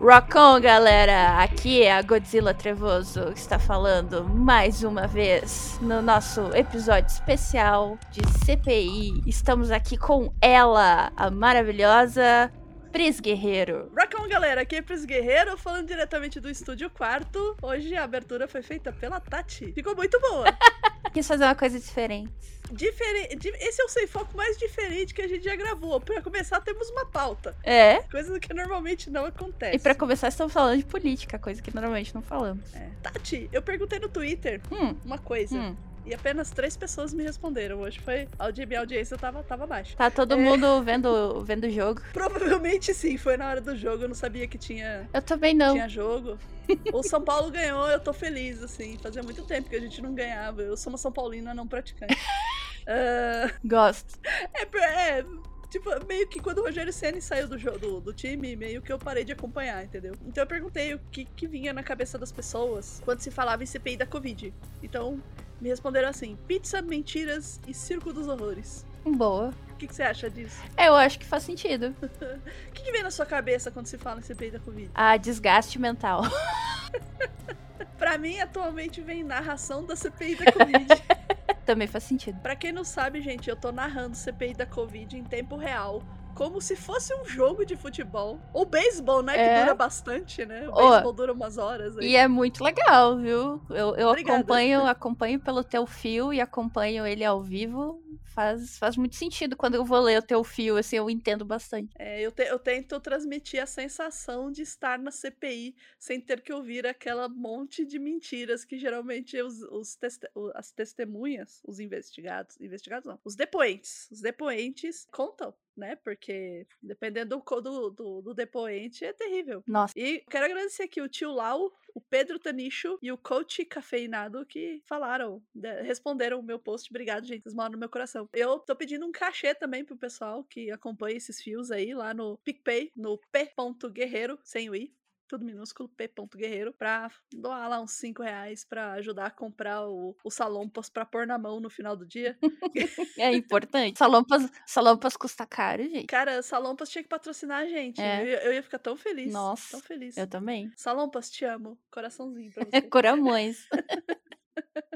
Rock on, galera! Aqui é a Godzilla Trevoso que está falando mais uma vez no nosso episódio especial de CPI. Estamos aqui com ela, a maravilhosa Pris Guerreiro. Rock on, galera! Aqui é Pris Guerreiro, falando diretamente do Estúdio Quarto. Hoje a abertura foi feita pela Tati. Ficou muito boa. Quis fazer uma coisa diferente. Diferente. Esse é o sem foco mais diferente que a gente já gravou. Pra começar, temos uma pauta. É. Coisa que normalmente não acontece. E pra começar, estamos falando de política, coisa que normalmente não falamos. É. Tati, eu perguntei no Twitter Hum, uma coisa. hum. E apenas três pessoas me responderam. Hoje foi. A minha audiência tava, tava baixa. Tá todo É. mundo vendo, vendo o jogo. Provavelmente sim, foi na hora do jogo. Eu não sabia que tinha, Eu também não. tinha jogo. o São Paulo ganhou, eu tô feliz, assim. Fazia muito tempo que a gente não ganhava. Eu sou uma São Paulina não praticante. Ah, Gosto. é, é, tipo, meio que quando o Rogério Senna saiu do, jo- do, do time, meio que eu parei de acompanhar, entendeu? Então eu perguntei o que, que vinha na cabeça das pessoas quando se falava em CPI da Covid. Então, me responderam assim: pizza, mentiras e circo dos horrores. Boa. O que, que você acha disso? Eu acho que faz sentido. O que, que vem na sua cabeça quando se fala em CPI da Covid? A desgaste mental. Pra mim, atualmente, vem narração da CPI da Covid. também faz sentido. pra quem não sabe, gente, eu tô narrando CPI da Covid em tempo real. Como se fosse um jogo de futebol. Ou beisebol, né? Que É. dura bastante, né? O beisebol dura umas horas. aí. E é muito legal, viu? Eu, eu Obrigada. acompanho, acompanho pelo teu fio e acompanho ele ao vivo. Faz, faz muito sentido. Quando eu vou ler o teu fio, assim, eu entendo bastante. É, eu, te- eu tento transmitir a sensação de estar na CPI sem ter que ouvir aquela monte de mentiras que geralmente os, os o- as testemunhas, os investigados, investigados não, os depoentes, os depoentes contam, né? Porque dependendo do, do, do, do depoente é terrível. Nossa. E quero agradecer aqui o tio Lau, o Pedro Tanicho e o coach cafeinado que falaram, de- responderam o meu post. Obrigado, gente. Vocês moram no meu coração. Eu tô pedindo um cachê também pro pessoal que acompanha esses fios aí lá no PicPay, no p.guerreiro, sem o i. Tudo minúsculo, p.guerreiro, pra doar lá uns 5 reais pra ajudar a comprar o, o salompas pra pôr na mão no final do dia. É importante. Salompas, salompas custa caro, gente. Cara, Salompas tinha que patrocinar a gente. É. Eu, ia- eu ia ficar tão feliz. Nossa, Tão feliz. Eu também. Salompas, te amo. Coraçãozinho pra É você. Coramões.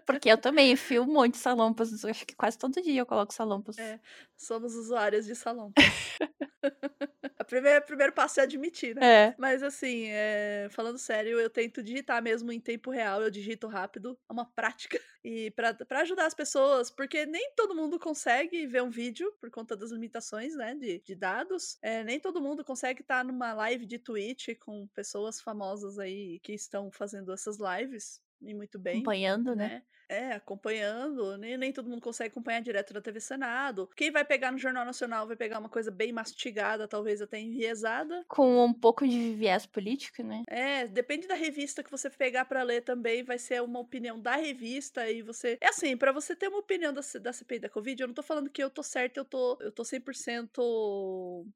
Porque eu também enfio um monte de salompas. Acho que quase todo dia eu coloco salompas. É. Somos usuárias de Salompas. o primeiro, primeiro passo é admitir, né? É. Mas assim, é, falando sério, eu tento digitar mesmo em tempo real, eu digito rápido, é uma prática. E pra ajudar as pessoas, porque nem todo mundo consegue ver um vídeo por conta das limitações, né, de, de dados. É, nem todo mundo consegue estar numa live de Twitch com pessoas famosas aí que estão fazendo essas lives. E muito bem Acompanhando, né? né? É, acompanhando. Nem, nem todo mundo consegue acompanhar direto da TV Senado. Quem vai pegar no Jornal Nacional vai pegar uma coisa bem mastigada, talvez até enviesada. Com um pouco de viés político, né? É, depende da revista que você pegar pra ler também, vai ser uma opinião da revista e você. É assim, pra você ter uma opinião da, da CPI da Covid, eu não tô falando que eu tô certa, eu tô, eu tô 100%.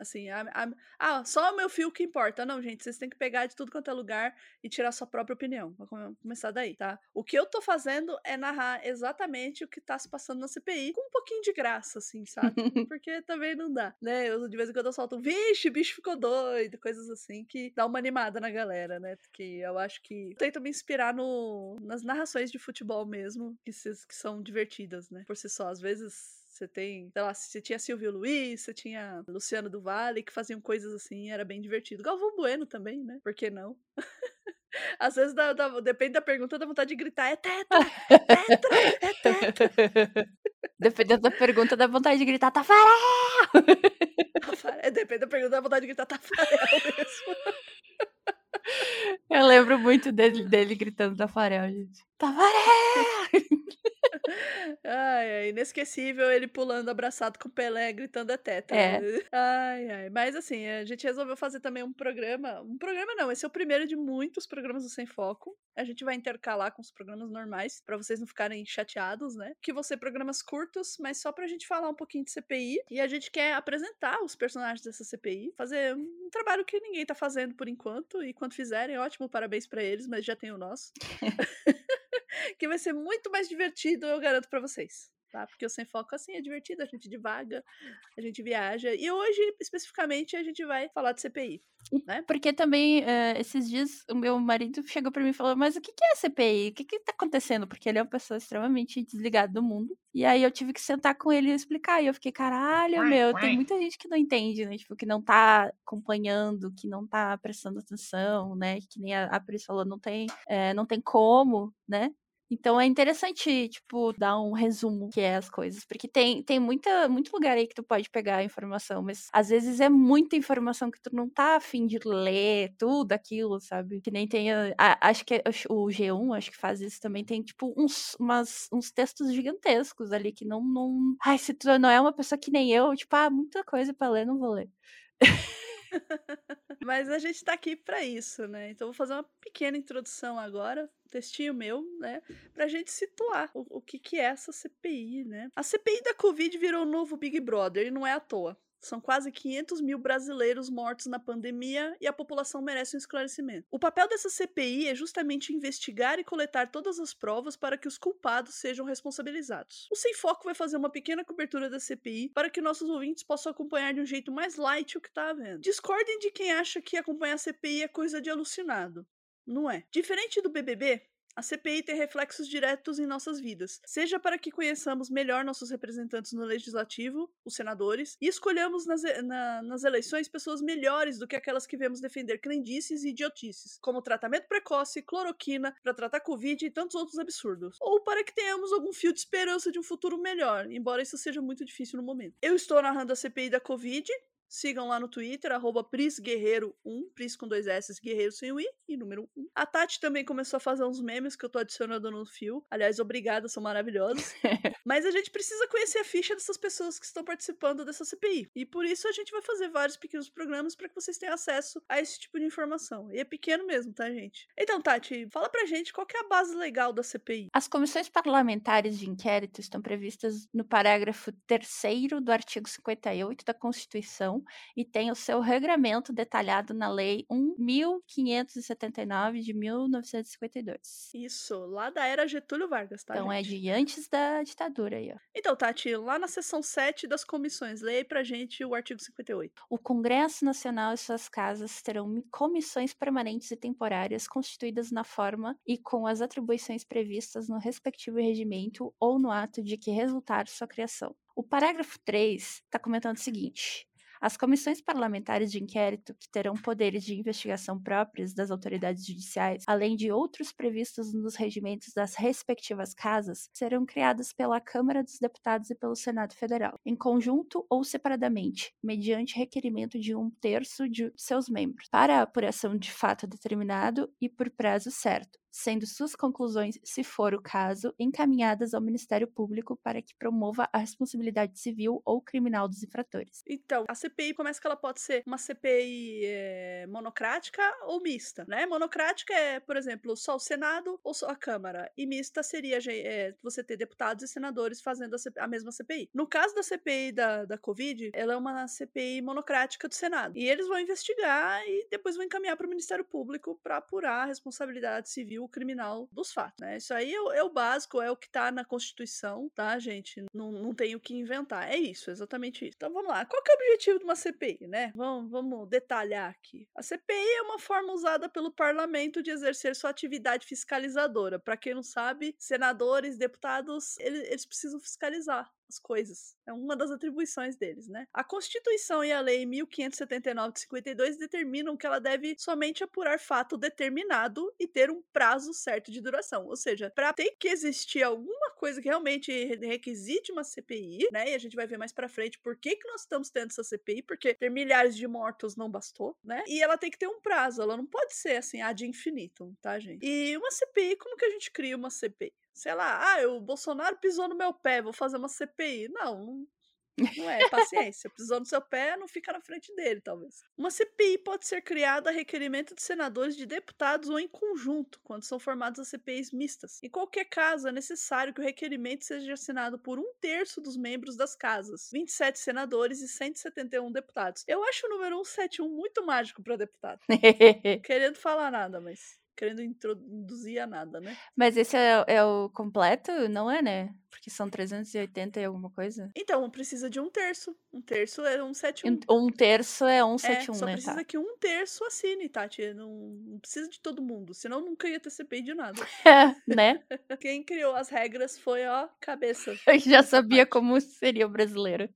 Assim, a, a- ah, só o meu fio que importa. Não, gente, vocês têm que pegar de tudo quanto é lugar e tirar sua própria opinião. Vou come- começar daí, tá? O que eu tô fazendo é narrar exatamente o que tá se passando na CPI, com um pouquinho de graça, assim, sabe? Porque também não dá, né? Eu, de vez em quando eu solto, um, vixe, bicho ficou doido, coisas assim que dá uma animada na galera, né? Que eu acho que eu tento me inspirar no, nas narrações de futebol mesmo, que, que são divertidas, né? Por si só, às vezes você tem, sei lá, você tinha Silvio Luiz, você tinha Luciano do Vale, que faziam coisas assim, era bem divertido. Galvão Bueno também, né? Por que não? Às vezes, dá- dá- depende da pergunta, dá vontade de gritar, é tetra, é tetra, é tetra. Dependendo da pergunta, dá vontade de gritar, tá Tafarel! Tafarel. É, depende da pergunta, dá vontade de gritar Tafarel mesmo. Eu lembro muito dele, dele gritando Tafarel, gente. Tavaré! ai, ai, inesquecível ele pulando abraçado com o Pelé, gritando a teta. É. Ai, ai. Mas assim, a gente resolveu fazer também um programa. Um programa não, esse é o primeiro de muitos programas do Sem Foco. A gente vai intercalar com os programas normais, para vocês não ficarem chateados, né? Que vão ser programas curtos, mas só pra gente falar um pouquinho de CPI. E a gente quer apresentar os personagens dessa CPI, fazer um trabalho que ninguém tá fazendo por enquanto. E quando fizerem, ótimo, parabéns para eles, mas já tem o nosso. que vai ser muito mais divertido, eu garanto para vocês. Tá? Porque o Sem Foco, assim, é divertido, a gente divaga, a gente viaja. E hoje, especificamente, a gente vai falar de CPI. Né? Porque também, uh, esses dias, o meu marido chegou para mim e falou: Mas o que, é CPI? O que, que tá acontecendo? Porque ele é uma pessoa extremamente desligada do mundo. E aí eu tive que sentar com ele e explicar. E eu fiquei: Caralho, meu, tem muita gente que não entende, né? Tipo, que não tá acompanhando, que não tá prestando atenção, né? Que nem a, a Pris falou: não tem, é, não tem como, né? Então é interessante, tipo, dar um resumo que é as coisas. Porque tem, tem muita, muito lugar aí que tu pode pegar a informação, mas às vezes é muita informação que tu não tá afim de ler tudo aquilo, sabe? Que nem tem. A, a, acho que o G1, acho que faz isso também, tem, tipo, uns, umas, uns textos gigantescos ali que não, não. Ai, se tu não é uma pessoa que nem eu, tipo, ah, muita coisa pra ler, não vou ler. Mas a gente tá aqui para isso, né? Então vou fazer uma pequena introdução agora, textinho meu, né? Pra gente situar o, o que, que é essa CPI, né? A CPI da Covid virou o novo Big Brother e não é à toa. São quase 500 mil brasileiros mortos na pandemia e a população merece um esclarecimento. O papel dessa CPI é justamente investigar e coletar todas as provas para que os culpados sejam responsabilizados. O Sem Foco vai fazer uma pequena cobertura da CPI para que nossos ouvintes possam acompanhar de um jeito mais light o que está havendo. Discordem de quem acha que acompanhar a CPI é coisa de alucinado. Não é. Diferente do BBB, a CPI tem reflexos diretos em nossas vidas, seja para que conheçamos melhor nossos representantes no legislativo, os senadores, e escolhamos nas, na, nas eleições pessoas melhores do que aquelas que vemos defender crendices e idiotices, como tratamento precoce, cloroquina, para tratar Covid e tantos outros absurdos. Ou para que tenhamos algum fio de esperança de um futuro melhor, embora isso seja muito difícil no momento. Eu estou narrando a CPI da Covid, Sigam lá no Twitter, arroba PrisGuerreiro1, Pris com dois S, Guerreiro sem o I e número 1. A Tati também começou a fazer uns memes que eu tô adicionando no fio. Aliás, obrigada, são maravilhosos. Mas a gente precisa conhecer a ficha dessas pessoas que estão participando dessa CPI. E por isso a gente vai fazer vários pequenos programas para que vocês tenham acesso a esse tipo de informação. E é pequeno mesmo, tá, gente? Então, Tati, fala pra gente qual é a base legal da CPI. As comissões parlamentares de inquérito estão previstas no parágrafo 3 do artigo 58 da Constituição e tem o seu regramento detalhado na Lei 1579 de 1952. Isso, lá da era Getúlio Vargas, tá? Então gente? é de antes da ditadura aí, ó. Então, Tati, lá na seção 7 das comissões, leia pra gente o artigo 58. O Congresso Nacional e suas casas terão comissões permanentes e temporárias constituídas na forma e com as atribuições previstas no respectivo regimento ou no ato de que resultar sua criação. O parágrafo 3 está comentando o seguinte: as comissões parlamentares de inquérito, que terão poderes de investigação próprios das autoridades judiciais, além de outros previstos nos regimentos das respectivas casas, serão criadas pela Câmara dos Deputados e pelo Senado Federal, em conjunto ou separadamente, mediante requerimento de um terço de seus membros, para a apuração de fato determinado e por prazo certo, sendo suas conclusões, se for o caso, encaminhadas ao Ministério Público para que promova a responsabilidade civil ou criminal dos infratores. Então, a CPI começa que ela pode ser uma CPI é, eh, monocrática ou mista, né? Monocrática é, por exemplo, só o Senado ou só a Câmara, e mista seria é, você ter deputados e senadores fazendo a, CPI, a, mesma CPI. No caso da CPI da, da Covid, ela é uma CPI monocrática do Senado, e eles vão investigar e depois vão encaminhar para o Ministério Público para apurar a responsabilidade civil o criminal dos fatos, né? Isso aí é, é o básico, é o que tá na Constituição, tá, gente? Não, não tem o que inventar. É isso, exatamente isso. Então vamos lá. Qual que é o objetivo de uma CPI, né? Vamos, vamos detalhar aqui. A CPI é uma forma usada pelo parlamento de exercer sua atividade fiscalizadora. Para quem não sabe, senadores, deputados, eles, eles precisam fiscalizar as coisas. É uma das atribuições deles, né? A Constituição e a Lei 1579 de 52 determinam que ela deve somente apurar fato determinado e ter um prazo certo de duração. Ou seja, para ter que existir alguma coisa que realmente requisite uma CPI, né? E a gente vai ver mais para frente por que, que nós estamos tendo essa CPI, porque ter milhares de mortos não bastou, né? E ela tem que ter um prazo, ela não pode ser assim, ad infinitum, tá, gente? E uma CPI, como que a gente cria uma CPI? Sei lá, ah, o Bolsonaro pisou no meu pé, vou fazer uma CPI. Não, não é paciência. Pisou no seu pé, não fica na frente dele, talvez. Uma CPI pode ser criada a requerimento de senadores, de deputados ou em conjunto, quando são formadas as CPIs mistas. Em qualquer caso, é necessário que o requerimento seja assinado por um terço dos membros das casas, 27 senadores e 171 deputados. Eu acho o número 171 muito mágico para deputado. Querendo falar nada, mas querendo introduzir a nada, né? Mas esse é, é, o completo? Não é, né? Porque são 380 e alguma coisa. Então, precisa de um terço. Um terço é 171. Um terço é 171, é, só né? precisa tá. que um terço assine, Tati. Não, não precisa de todo mundo. Senão nunca ia ter CPI de nada. É, né? Quem criou as regras foi, ó, cabeça. Eu já sabia como seria o brasileiro.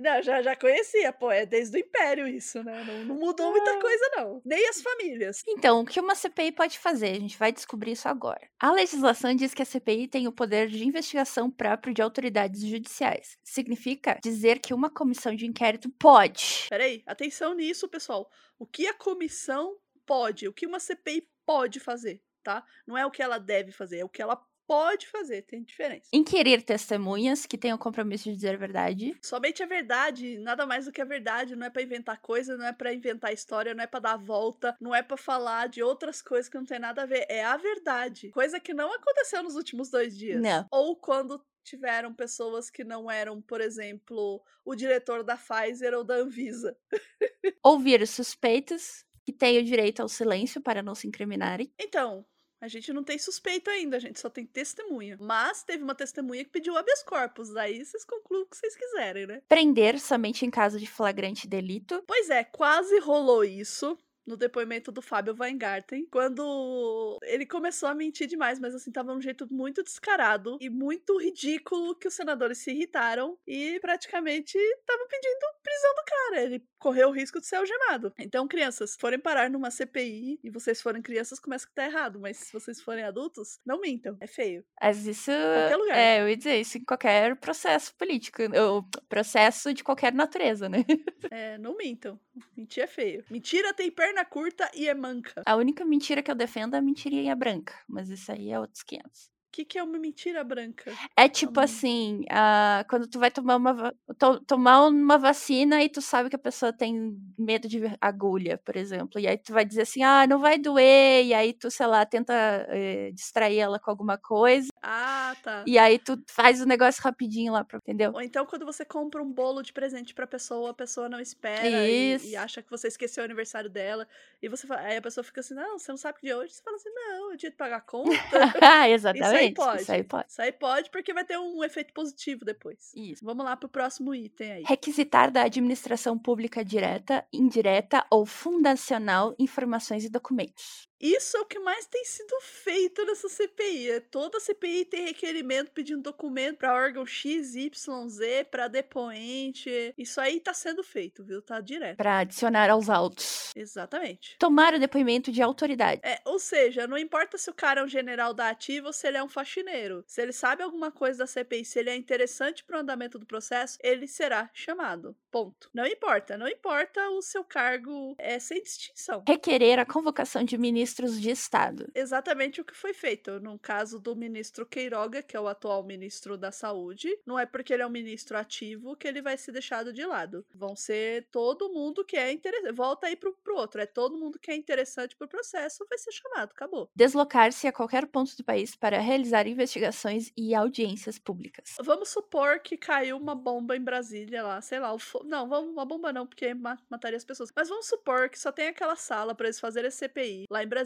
Não, já, já conhecia, pô, é desde o Império isso, né? Não, não mudou muita Ah. coisa, não. Nem as famílias. Então, o que uma CPI pode fazer? A gente vai descobrir isso agora. A legislação diz que a CPI tem o poder de investigação próprio de autoridades judiciais. Significa dizer que uma comissão de inquérito pode. Peraí, atenção nisso, pessoal. O que a comissão pode, o que uma CPI pode fazer, tá? Não é o que ela deve fazer, é o que ela pode fazer, tem diferença. Inquirir testemunhas que tenham compromisso de dizer a verdade. Somente a verdade, nada mais do que a verdade, não é pra inventar coisa, não é pra inventar história, não é pra dar volta, não é pra falar de outras coisas que não tem nada a ver, é a verdade. Coisa que não aconteceu nos últimos dois dias. Não. Ou quando tiveram pessoas que não eram, por exemplo, o diretor da Pfizer ou da Anvisa. Ouvir os suspeitos que têm o direito ao silêncio para não se incriminarem. Então, a gente não tem suspeito ainda, a gente só tem testemunha. Mas teve uma testemunha que pediu habeas corpus, aí vocês concluem o que vocês quiserem, né? Prender somente em caso de flagrante delito. Pois é, quase rolou isso no depoimento do Fábio Weingarten, quando ele começou a mentir demais, mas assim, tava de um jeito muito descarado e muito ridículo que os senadores se irritaram e praticamente estavam pedindo prisão do cara. Ele correu o risco de ser algemado. Então, crianças, forem parar numa CPI e vocês forem crianças, começa que tá errado, mas se vocês forem adultos, não mintam. É feio. Mas isso. Qualquer lugar. É, eu ia dizer isso em qualquer processo político. Ou processo de qualquer natureza, né? É, não mintam. Mentir é feio. Mentira tem perna curta e é manca. A única mentira que eu defendo é a mentirinha branca. Mas isso aí é outros 500. O que, que é uma mentira branca? É tipo Hum. assim, ah, quando tu vai tomar uma, to- tomar uma vacina e tu sabe que a pessoa tem medo de agulha, por exemplo. E aí tu vai dizer assim, ah, não vai doer. E aí tu, sei lá, tenta eh, distrair ela com alguma coisa. Ah, tá. E aí tu faz o negócio rapidinho lá, pra, entendeu? Ou então quando você compra um bolo de presente pra pessoa, a pessoa não espera e, e acha que você esqueceu o aniversário dela. E você fala, aí a pessoa fica assim, não, você não sabe que dia é hoje? Você fala assim, não, é dia de pagar a conta. Exatamente. Pode. Isso aí pode. Isso aí pode, porque vai ter um efeito positivo depois. Isso. Vamos lá pro próximo item aí. Requisitar da administração pública direta, indireta ou fundacional informações e documentos. Isso é o que mais tem sido feito nessa CPI. é Toda CPI tem requerimento pedindo documento para órgão X, Y, Z, para depoente. Isso aí tá sendo feito, viu? Tá direto. Para adicionar aos autos. Exatamente. Tomar o depoimento de autoridade. É, ou seja, não importa se o cara é um general da ativa ou se ele é um faxineiro. Se ele sabe alguma coisa da CPI, se ele é interessante pro andamento do processo, ele será chamado. Ponto. Não importa, não importa o seu cargo, é sem distinção. Requerer a convocação de ministros de Estado. Exatamente o que foi feito. No caso do ministro Queiroga, que é o atual ministro da Saúde, não é porque ele é um ministro ativo que ele vai ser deixado de lado. Vão ser todo mundo que é interessante. Volta aí pro, pro outro. É todo mundo que é interessante pro processo vai ser chamado. Acabou. Deslocar-se a qualquer ponto do país para realizar investigações e audiências públicas. Vamos supor que caiu uma bomba em Brasília lá, sei lá, fo- não, vamos, uma bomba não, porque ma- mataria as pessoas. Mas vamos supor que só tem aquela sala para eles fazerem esse CPI lá em Brasília.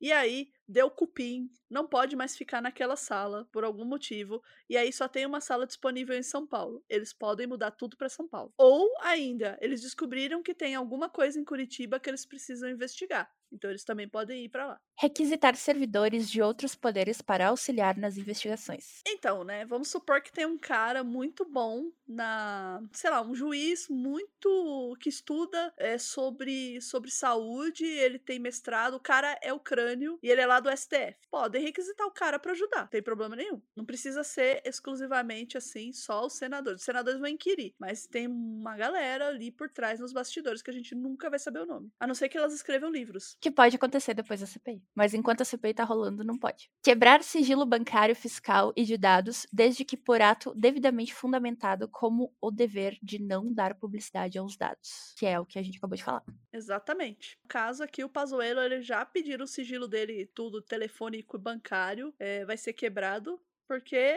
E aí deu cupim, não pode mais ficar naquela sala por algum motivo, e aí só tem uma sala disponível em São Paulo. Eles podem mudar tudo para São Paulo. Ou ainda, eles descobriram que tem alguma coisa em Curitiba que eles precisam investigar. Então eles também podem ir para lá. Requisitar servidores de outros poderes para auxiliar nas investigações. Então, né, vamos supor que tem um cara muito bom na, sei lá, um juiz muito que estuda é, sobre sobre saúde, ele tem mestrado, o cara é o crânio e ele é lá do STF. Podem requisitar o cara para ajudar, não tem problema nenhum. Não precisa ser exclusivamente assim só os senadores. Os senadores vão inquirir, mas tem uma galera ali por trás nos bastidores que a gente nunca vai saber o nome, a não ser que elas escrevam livros. Que pode acontecer depois da CPI. Mas enquanto a CPI tá rolando, não pode. Quebrar sigilo bancário, fiscal e de dados, desde que por ato devidamente fundamentado como o dever de não dar publicidade aos dados. Que é o que a gente acabou de falar. Exatamente. No caso aqui, o Pazuello, ele já pediram o sigilo dele, tudo telefônico e bancário, é, vai ser quebrado, porque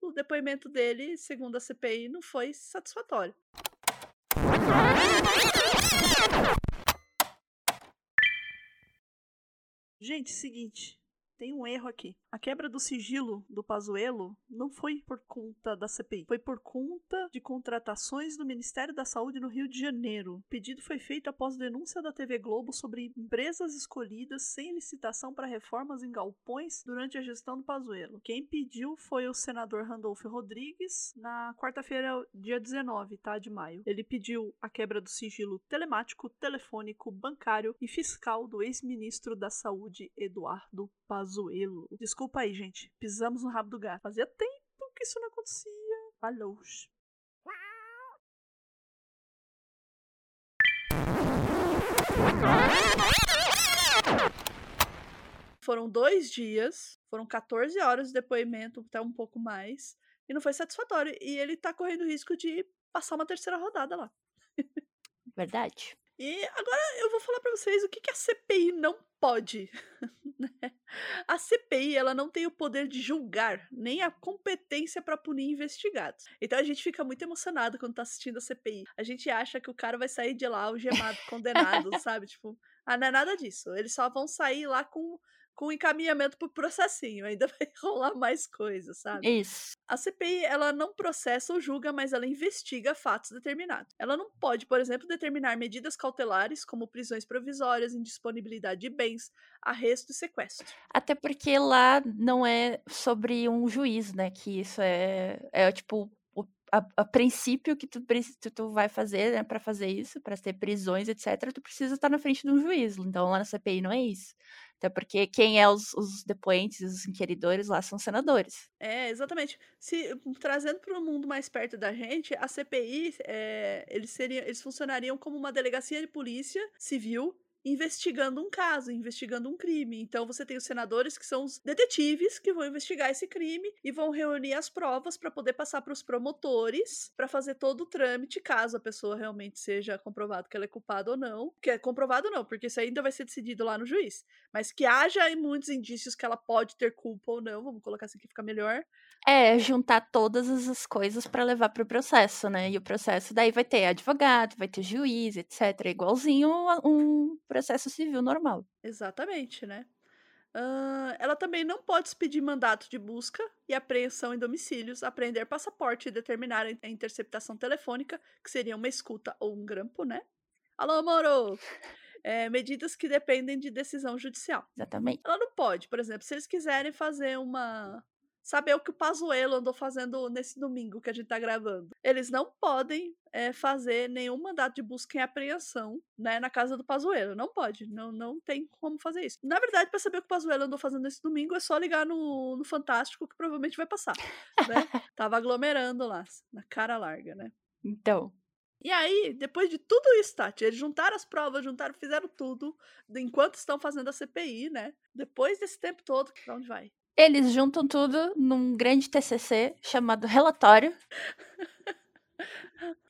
o depoimento dele, segundo a CPI, não foi satisfatório. Gente, seguinte, tem um erro aqui. A quebra do sigilo do Pazuello não foi por conta da CPI, foi por conta de contratações do Ministério da Saúde no Rio de Janeiro. O pedido foi feito após denúncia da TV Globo sobre empresas escolhidas sem licitação para reformas em galpões durante a gestão do Pazuello. Quem pediu foi o senador Randolfo Rodrigues na quarta-feira, dia 19, tá, de maio. Ele pediu a quebra do sigilo telemático, telefônico, bancário e fiscal do ex-ministro da Saúde Eduardo Pazuello. Desculpa Desculpa aí, gente. Pisamos no rabo do gato. Fazia tempo que isso não acontecia. Falou. Foram dois dias, foram 14 horas de depoimento, até um pouco mais, e não foi satisfatório. E ele tá correndo risco de passar uma terceira rodada lá. Verdade. E agora eu vou falar para vocês o que, que a CPI não pode. Né? a CPI ela não tem o poder de julgar, nem a competência para punir investigados. Então a gente fica muito emocionado quando tá assistindo a CPI. A gente acha que o cara vai sair de lá algemado, condenado, sabe? Tipo, ah, não é nada disso. Eles só vão sair lá com com encaminhamento pro processinho. Ainda vai rolar mais coisas, sabe? Isso. A CPI, ela não processa ou julga, mas ela investiga fatos determinados. Ela não pode, por exemplo, determinar medidas cautelares, como prisões provisórias, indisponibilidade de bens, arresto e sequestro. Até porque lá não é sobre um juiz, né? Que isso é, é tipo a, a, princípio que tu, tu, tu vai fazer, né, para fazer isso, para ter prisões, etc., tu precisa estar na frente de um juiz. Então lá na CPI não é isso. Até porque quem é os, os depoentes, os inquiridores lá são senadores. É, exatamente. Se trazendo para o mundo mais perto da gente, a CPI, é, eles, seriam, eles funcionariam como uma delegacia de polícia civil investigando um caso, investigando um crime. Então você tem os senadores que são os detetives que vão investigar esse crime e vão reunir as provas para poder passar para os promotores para fazer todo o trâmite, caso a pessoa realmente seja comprovado que ela é culpada ou não. Que é comprovado não, porque isso ainda vai ser decidido lá no juiz. Mas que haja muitos indícios que ela pode ter culpa ou não, vamos colocar assim que fica melhor. É, juntar todas as coisas para levar para o processo, né? E o processo daí vai ter advogado, vai ter juiz, etc. Igualzinho um processo civil normal. Exatamente, né? Uh, ela também não pode expedir mandato de busca e apreensão em domicílios, apreender passaporte e determinar a interceptação telefônica, que seria uma escuta ou um grampo, né? Alô, Moro! É, medidas que dependem de decisão judicial. Exatamente. Ela não pode, por exemplo, se eles quiserem fazer uma, saber o que o Pazuello andou fazendo nesse domingo que a gente tá gravando. Eles não podem é, fazer nenhum mandato de busca e apreensão né, na casa do Pazuello. Não pode, não, não tem como fazer isso. Na verdade, para saber o que o Pazuello andou fazendo nesse domingo, é só ligar no, no Fantástico que provavelmente vai passar. Né? Tava aglomerando lá, na cara larga, né? Então, e aí, depois de tudo isso, Tati, eles juntaram as provas, juntaram, fizeram tudo, enquanto estão fazendo a CPI, né? Depois desse tempo todo, pra onde vai? Eles juntam tudo num grande TCC chamado relatório.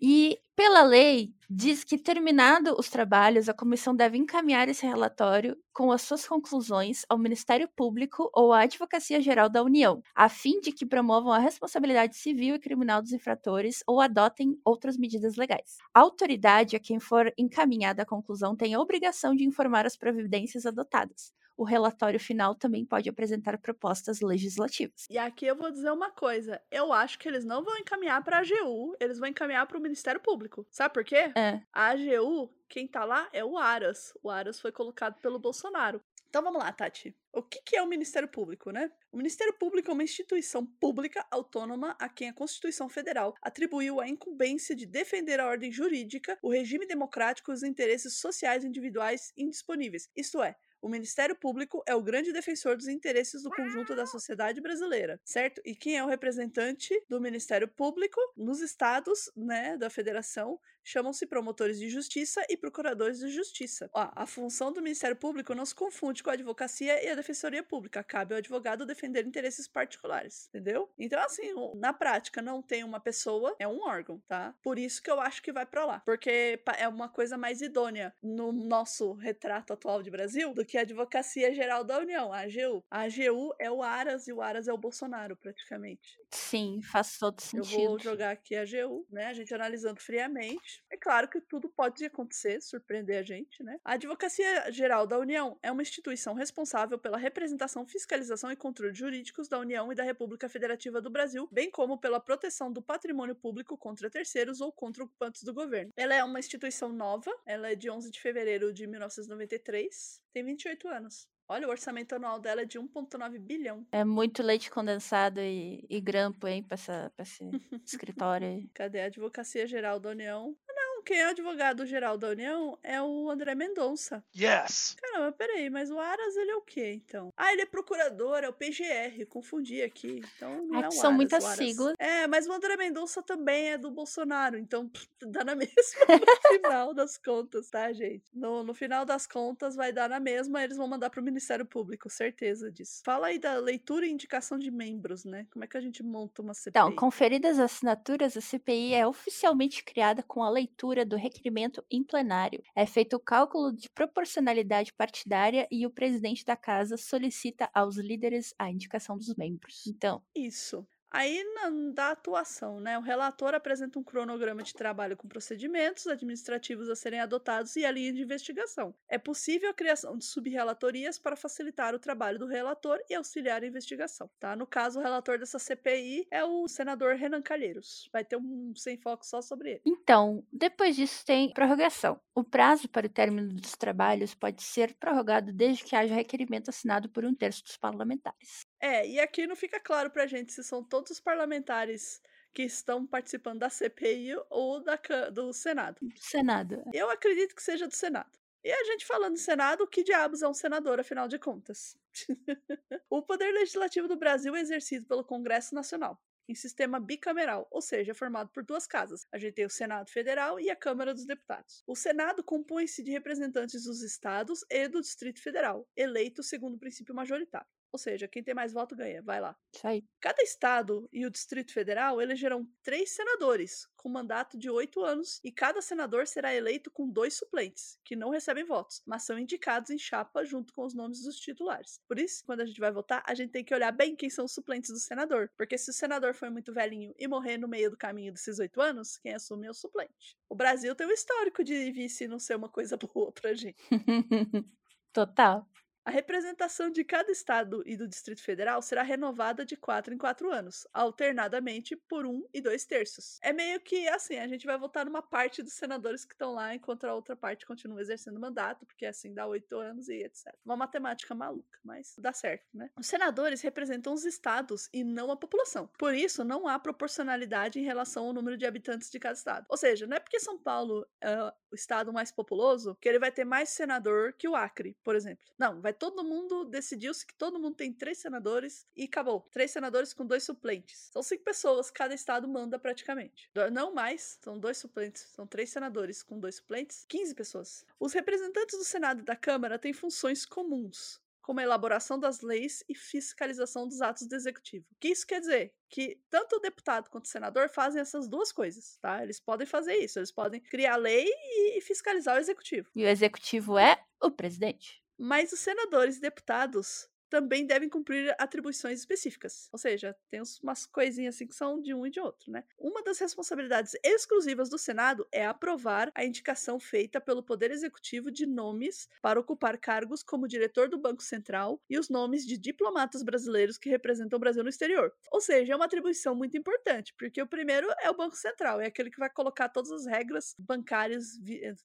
E, pela lei, diz que, terminado os trabalhos, a comissão deve encaminhar esse relatório com as suas conclusões ao Ministério Público ou à Advocacia Geral da União, a fim de que promovam a responsabilidade civil e criminal dos infratores ou adotem outras medidas legais. A autoridade a quem for encaminhada a conclusão tem a obrigação de informar as providências adotadas o relatório final também pode apresentar propostas legislativas. E aqui eu vou dizer uma coisa: eu acho que eles não vão encaminhar para a AGU, eles vão encaminhar para o Ministério Público. Sabe por quê? É. A AGU, quem tá lá é o Aras. O Aras foi colocado pelo Bolsonaro. Então vamos lá, Tati. O que, que é o Ministério Público, né? O Ministério Público é uma instituição pública autônoma a quem a Constituição Federal atribuiu a incumbência de defender a ordem jurídica, o regime democrático e os interesses sociais individuais indisponíveis. Isto é, o Ministério Público é o grande defensor dos interesses do conjunto da sociedade brasileira, certo? E quem é o representante do Ministério Público nos estados, né, da federação, chamam-se promotores de justiça e procuradores de justiça. Ó, a função do Ministério Público não se confunde com a advocacia e a defensoria pública. Cabe ao advogado defender interesses particulares, entendeu? Então, assim, na prática, não tem uma pessoa, é um órgão, tá? Por isso que eu acho que vai para lá. Porque é uma coisa mais idônea no nosso retrato atual de Brasil do que a Advocacia Geral da União, a AGU. A AGU é o Aras e o Aras é o Bolsonaro, praticamente. Sim, faz todo sentido. Eu vou jogar aqui a AGU, né? A gente analisando friamente. É claro que tudo pode acontecer, surpreender a gente, né? A Advocacia Geral da União é uma instituição responsável pela representação, fiscalização e controle jurídicos da União e da República Federativa do Brasil, bem como pela proteção do patrimônio público contra terceiros ou contra ocupantes do governo. Ela é uma instituição nova, ela é de 11 de fevereiro de 1993, tem 28 anos. Olha, o orçamento anual dela é de 1,9 bilhão. É muito leite condensado e, e grampo, hein, pra, essa, pra esse escritório aí. Cadê a Advocacia Geral da União? Quem é o advogado geral da União é o André Mendonça. Yes! Caramba, peraí, mas o Aras ele é o quê, então? Ah, ele é procurador, é o PGR, confundi aqui. Então não é, é um São Aras, muitas Aras. siglas. É, mas o André Mendonça também é do Bolsonaro, então pff, dá na mesma no final das contas, tá, gente? No, no final das contas vai dar na mesma, eles vão mandar pro Ministério Público, certeza disso. Fala aí da leitura e indicação de membros, né? Como é que a gente monta uma CPI? Então, conferidas as assinaturas, a CPI é oficialmente criada com a leitura do requerimento em plenário. É feito o cálculo de proporcionalidade partidária e o presidente da casa solicita aos líderes a indicação dos membros. Então, Isso. Aí, na, da atuação, né? O relator apresenta um cronograma de trabalho com procedimentos administrativos a serem adotados e a linha de investigação. É possível a criação de subrelatorias para facilitar o trabalho do relator e auxiliar a investigação, tá? No caso, o relator dessa CPI é o senador Renan Calheiros. Vai ter um sem foco só sobre ele. Então, depois disso tem prorrogação. O prazo para o término dos trabalhos pode ser prorrogado desde que haja requerimento assinado por um terço dos parlamentares. É, e aqui não fica claro pra gente se são todos os parlamentares que estão participando da CPI ou da, do Senado. Senado. Eu acredito que seja do Senado. E a gente falando de Senado, que diabos é um senador, afinal de contas? o poder legislativo do Brasil é exercido pelo Congresso Nacional em sistema bicameral, ou seja, formado por duas casas. A gente tem o Senado Federal e a Câmara dos Deputados. O Senado compõe-se de representantes dos estados e do Distrito Federal, eleitos segundo o princípio majoritário. Ou seja, quem tem mais voto ganha. Vai lá. Isso aí. Cada estado e o Distrito Federal elegerão três senadores, com mandato de oito anos, e cada senador será eleito com dois suplentes, que não recebem votos, mas são indicados em chapa junto com os nomes dos titulares. Por isso, quando a gente vai votar, a gente tem que olhar bem quem são os suplentes do senador, porque se o senador foi muito velhinho e morrer no meio do caminho desses oito anos, quem assume é o suplente. O Brasil tem um histórico de vice não ser uma coisa boa pra gente. Total. A representação de cada estado e do Distrito Federal será renovada de quatro em quatro anos, alternadamente por um e dois terços. É meio que assim, a gente vai votar numa parte dos senadores que estão lá, enquanto a outra parte continua exercendo mandato, porque assim dá oito anos e etc. Uma matemática maluca, mas dá certo, né? Os senadores representam os estados e não a população. Por isso, não há proporcionalidade em relação ao número de habitantes de cada estado. Ou seja, não é porque São Paulo é o estado mais populoso que ele vai ter mais senador que o Acre, por exemplo. Não, vai todo mundo decidiu-se que todo mundo tem três senadores e acabou. Três senadores com dois suplentes. São cinco pessoas, cada estado manda praticamente. Não mais, são dois suplentes. São três senadores com dois suplentes, 15 pessoas. Os representantes do Senado e da Câmara têm funções comuns, como a elaboração das leis e fiscalização dos atos do executivo. O que isso quer dizer? Que tanto o deputado quanto o senador fazem essas duas coisas, tá? Eles podem fazer isso, eles podem criar lei e fiscalizar o executivo. E o executivo é o presidente. Mas os senadores e deputados também devem cumprir atribuições específicas. Ou seja, tem umas coisinhas assim que são de um e de outro, né? Uma das responsabilidades exclusivas do Senado é aprovar a indicação feita pelo Poder Executivo de nomes para ocupar cargos como diretor do Banco Central e os nomes de diplomatas brasileiros que representam o Brasil no exterior. Ou seja, é uma atribuição muito importante, porque o primeiro é o Banco Central, é aquele que vai colocar todas as regras bancárias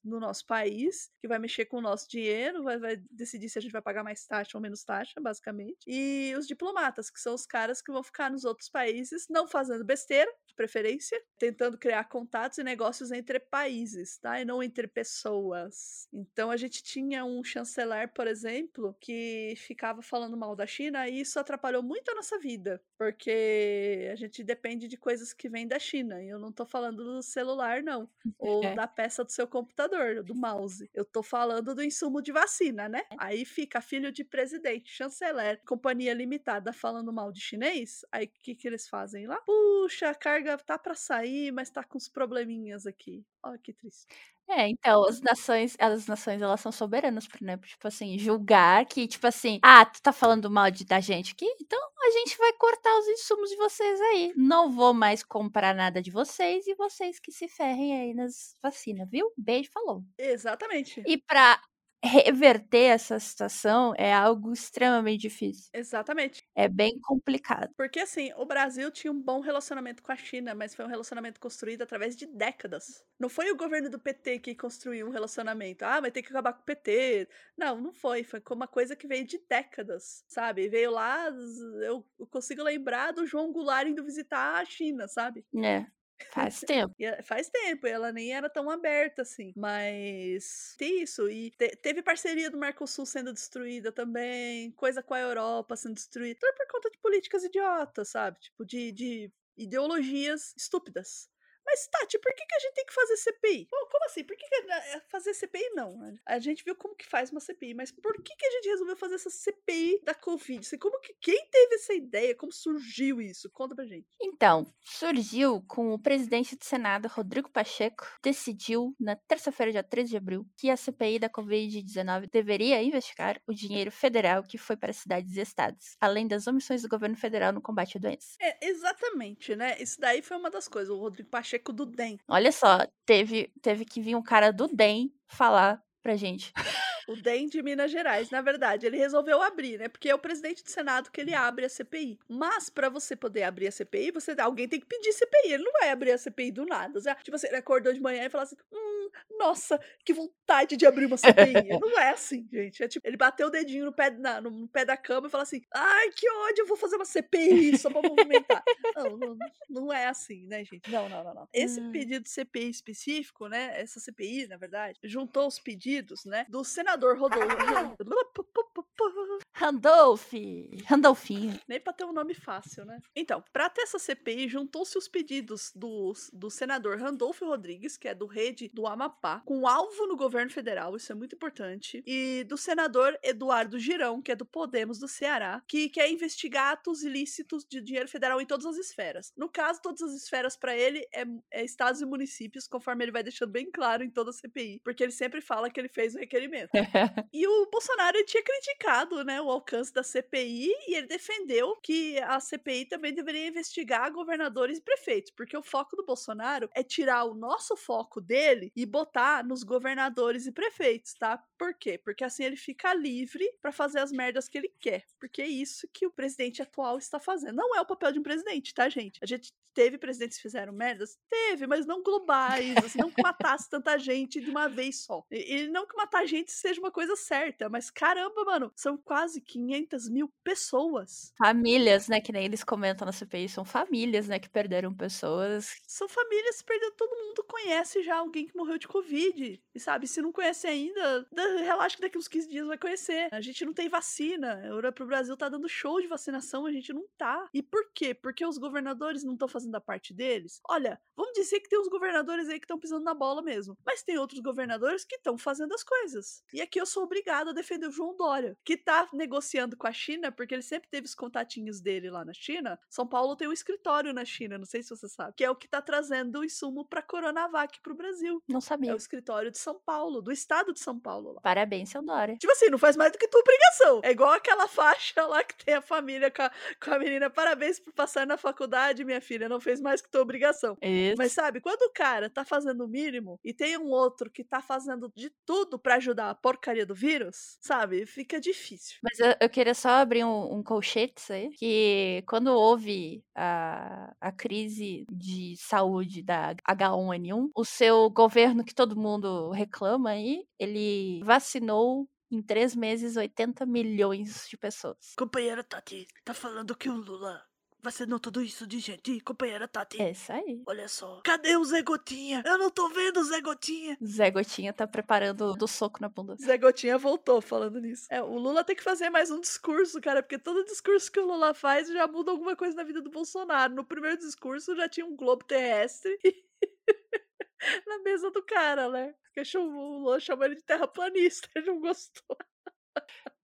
no nosso país, que vai mexer com o nosso dinheiro, vai, vai decidir se a gente vai pagar mais taxa ou menos taxa. E os diplomatas, que são os caras que vão ficar nos outros países, não fazendo besteira, de preferência, tentando criar contatos e negócios entre países, tá? E não entre pessoas. Então a gente tinha um chanceler, por exemplo, que ficava falando mal da China e isso atrapalhou muito a nossa vida, porque a gente depende de coisas que vêm da China. E eu não tô falando do celular, não. Ou é. da peça do seu computador, do mouse. Eu tô falando do insumo de vacina, né? Aí fica filho de presidente, chanceler, companhia limitada falando mal de chinês. Aí o que, que eles fazem lá? Puxa, a carga tá para sair, mas tá com uns probleminhas aqui. Olha que triste. É, então, as nações, as nações, elas são soberanas, né? Tipo assim, julgar que, tipo assim, ah, tu tá falando mal de, da gente aqui? Então a gente vai cortar os insumos de vocês aí. Não vou mais comprar nada de vocês e vocês que se ferrem aí nas vacinas, viu? Beijo, falou. Exatamente. E pra reverter essa situação é algo extremamente difícil. Exatamente. É bem complicado. Porque assim, o Brasil tinha um bom relacionamento com a China, mas foi um relacionamento construído através de décadas. Não foi o governo do PT que construiu um relacionamento. Ah, vai ter que acabar com o PT. Não, não foi. Foi uma coisa que veio de décadas, sabe? Veio lá, eu consigo lembrar do João Goulart indo visitar a China, sabe? É. Faz tempo. faz tempo, ela nem era tão aberta assim. Mas tem isso. E te, teve parceria do Mercosul sendo destruída também, coisa com a Europa sendo destruída. Tudo por conta de políticas idiotas, sabe? Tipo, de, de ideologias estúpidas. Mas, Tati, por que, que a gente tem que fazer CPI? Pô, como assim? Por que, que eh, fazer CPI não? A gente viu como que faz uma CPI, mas por que, que a gente resolveu fazer essa CPI da Covid? Assim, como que quem teve essa ideia? Como surgiu isso? Conta pra gente. Então, surgiu com o presidente do Senado, Rodrigo Pacheco, decidiu na terça-feira, dia 13 de abril, que a CPI da Covid-19 deveria investigar o dinheiro federal que foi para cidades e estados, além das omissões do governo federal no combate à doença. É, exatamente, né? Isso daí foi uma das coisas. O Rodrigo Pacheco Pacheco do DEM. Olha só, teve, teve que vir um cara do DEM falar pra gente. O DEM de Minas Gerais, na verdade, ele resolveu abrir, né? Porque é o presidente do Senado que ele abre a CPI. Mas para você poder abrir a CPI, você alguém tem que pedir CPI. Ele não vai abrir a CPI do nada. Tipo assim, ele acordou de manhã e falou assim: "Hum, nossa, que vontade de abrir uma CPI". não é assim, gente. É tipo, ele bateu o dedinho no pé, na, no pé da cama e falou assim: "Ai, que ódio, eu vou fazer uma CPI só para movimentar". não, não, não é assim, né, gente? Não, não, não, não. Esse hum. pedido de CPI específico, né? Essa CPI, na verdade, juntou os pedidos, né, do senador senador Rodolfo. Randolph. Randolfinho. Nem pra ter um nome fácil, né? Então, pra ter essa CPI, juntou-se os pedidos do, do senador Randolfo Rodrigues, que é do Rede do Amapá, com alvo no governo federal, isso é muito importante, e do senador Eduardo Girão, que é do Podemos do Ceará, que quer investigar atos ilícitos de dinheiro federal em todas as esferas. No caso, todas as esferas para ele é, é estados e municípios, conforme ele vai deixando bem claro em toda a CPI, porque ele sempre fala que ele fez o requerimento. e o Bolsonaro tinha criticado, né, o alcance da CPI e ele defendeu que a CPI também deveria investigar governadores e prefeitos, porque o foco do Bolsonaro é tirar o nosso foco dele e botar nos governadores e prefeitos, tá? Por quê? Porque assim ele fica livre para fazer as merdas que ele quer. Porque é isso que o presidente atual está fazendo. Não é o papel de um presidente, tá, gente? A gente teve presidentes que fizeram merdas? Teve, mas não globais, assim, não que matasse tanta gente de uma vez só. E, e não que matar gente seja uma coisa certa, mas caramba, mano, são quase 500 mil pessoas. Famílias, né, que nem eles comentam na CPI, são famílias, né, que perderam pessoas. São famílias que perderam, todo mundo conhece já alguém que morreu de Covid, e sabe, se não conhece ainda, relaxa que daqui uns 15 dias vai conhecer. A gente não tem vacina, a Europa pro Brasil tá dando show de vacinação, a gente não tá. E por quê? Porque os governadores não estão fazendo a parte deles, olha, vamos dizer que tem uns governadores aí que estão pisando na bola mesmo. Mas tem outros governadores que estão fazendo as coisas. E aqui eu sou obrigado a defender o João Dória, que tá negociando com a China, porque ele sempre teve os contatinhos dele lá na China. São Paulo tem um escritório na China, não sei se você sabe, que é o que tá trazendo o insumo pra Coronavac pro Brasil. Não É sabia. o escritório de São Paulo, do estado de São Paulo lá. Parabéns, seu Dória. Tipo assim, não faz mais do que tua obrigação. É igual aquela faixa lá que tem a família com a, com a menina. Parabéns por passar na faculdade, minha filha. Não fez mais que tua obrigação. Isso. Mas sabe, quando o cara tá fazendo o mínimo e tem um outro que tá fazendo de tudo pra ajudar a porcaria do vírus, sabe? Fica difícil. Mas eu, eu queria só abrir um, um colchete aí, que quando houve a, a crise de saúde da H1N1, o seu governo, que todo mundo reclama aí, ele vacinou em três meses 80 milhões de pessoas. Companheira Tati, tá falando que o Lula vacinou tudo isso de gente, companheira Tati. É isso aí. Olha só. Cadê o Zé Gotinha? Eu não tô vendo o Zé Gotinha. Zé Gotinha tá preparando do soco na bunda. Zé Gotinha voltou falando nisso. É, o Lula tem que fazer mais um discurso, cara, porque todo discurso que o Lula faz já muda alguma coisa na vida do Bolsonaro. No primeiro discurso já tinha um globo terrestre na mesa do cara, né? Porque chamou- o Lula chamou ele de terraplanista, ele não gostou.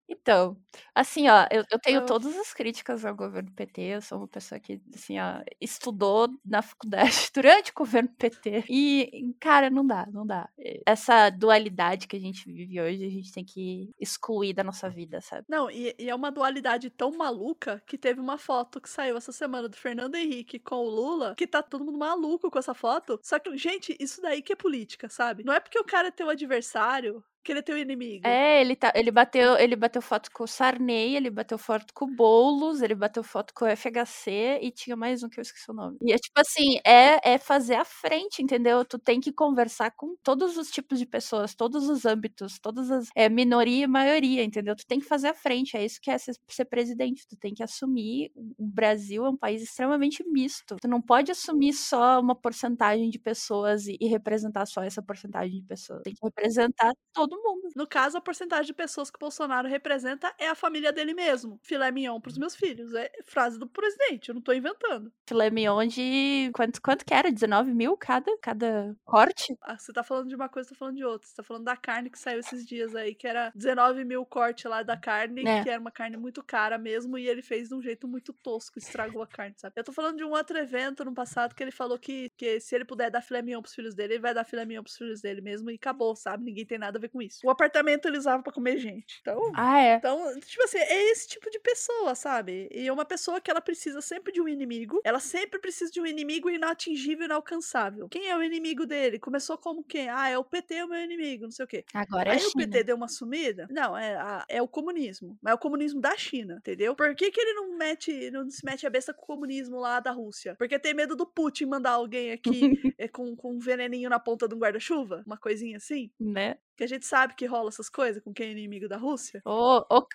Então, assim, ó, eu, eu tenho todas as críticas ao governo PT. Eu sou uma pessoa que, assim, ó, estudou na faculdade durante o governo PT. E, cara, não dá, não dá. Essa dualidade que a gente vive hoje, a gente tem que excluir da nossa vida, sabe? Não, e, e é uma dualidade tão maluca que teve uma foto que saiu essa semana do Fernando Henrique com o Lula, que tá todo mundo maluco com essa foto. Só que, gente, isso daí que é política, sabe? Não é porque o cara é teu adversário que ele é teu inimigo. É, ele, tá, ele, bateu, ele bateu foto com o Sarney, ele bateu foto com o Boulos, ele bateu foto com o FHC e tinha mais um que eu esqueci o nome. E é tipo assim, é, é fazer a frente, entendeu? Tu tem que conversar com todos os tipos de pessoas, todos os âmbitos, todas as. É, minoria e maioria, entendeu? Tu tem que fazer a frente, é isso que é ser, ser presidente. Tu tem que assumir. O Brasil é um país extremamente misto. Tu não pode assumir só uma porcentagem de pessoas e, e representar só essa porcentagem de pessoas. Tem que representar todo mundo. No caso, a porcentagem de pessoas que o Bolsonaro representa é a família dele mesmo. Filé mignon pros meus filhos. É frase do presidente, eu não tô inventando. filé mignon de. Quanto, quanto que era? 19 mil cada, cada corte? Ah, você tá falando de uma coisa, tô falando de outra. Você tá falando da carne que saiu esses dias aí, que era 19 mil corte lá da carne, É. que era uma carne muito cara mesmo, e ele fez de um jeito muito tosco, estragou a carne, sabe? Eu tô falando de um outro evento no passado que ele falou que, que se ele puder dar filé mignon pros filhos dele, ele vai dar filé mignon pros filhos dele mesmo, e acabou, sabe? Ninguém tem nada a ver com isso. O apartamento ele usava pra comer gente. Então. Ah, é. Então, tipo assim, é esse tipo de pessoa, sabe? E é uma pessoa que ela precisa sempre de um inimigo. Ela sempre precisa de um inimigo inatingível inalcançável. Quem é o inimigo dele? Começou como quem? Ah, é o PT o meu inimigo, não sei o quê. Agora é Aí a o China. PT deu uma sumida? Não, é, a- é o comunismo. Mas é o comunismo da China, entendeu? Por que, que ele não mete, não se mete a besta com o comunismo lá da Rússia? Porque tem medo do Putin mandar alguém aqui é, com, com um veneninho na ponta de um guarda-chuva? Uma coisinha assim? Né? Que a gente sabe que rola essas coisas com quem é inimigo da Rússia. Ô, ô,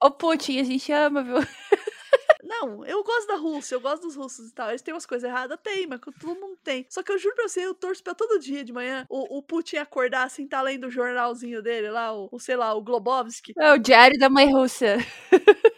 ô, Putin, a gente ama, viu? Não, eu gosto da Rússia, eu gosto dos russos e tal. Eles têm umas coisas erradas? Tem, mas todo mundo tem. Só que eu juro pra você, eu torço pra todo dia de manhã o, o Putin acordar assim, tá lendo o jornalzinho dele lá, o, o, sei lá, o Globovski, É o Diário da Mãe Rússia.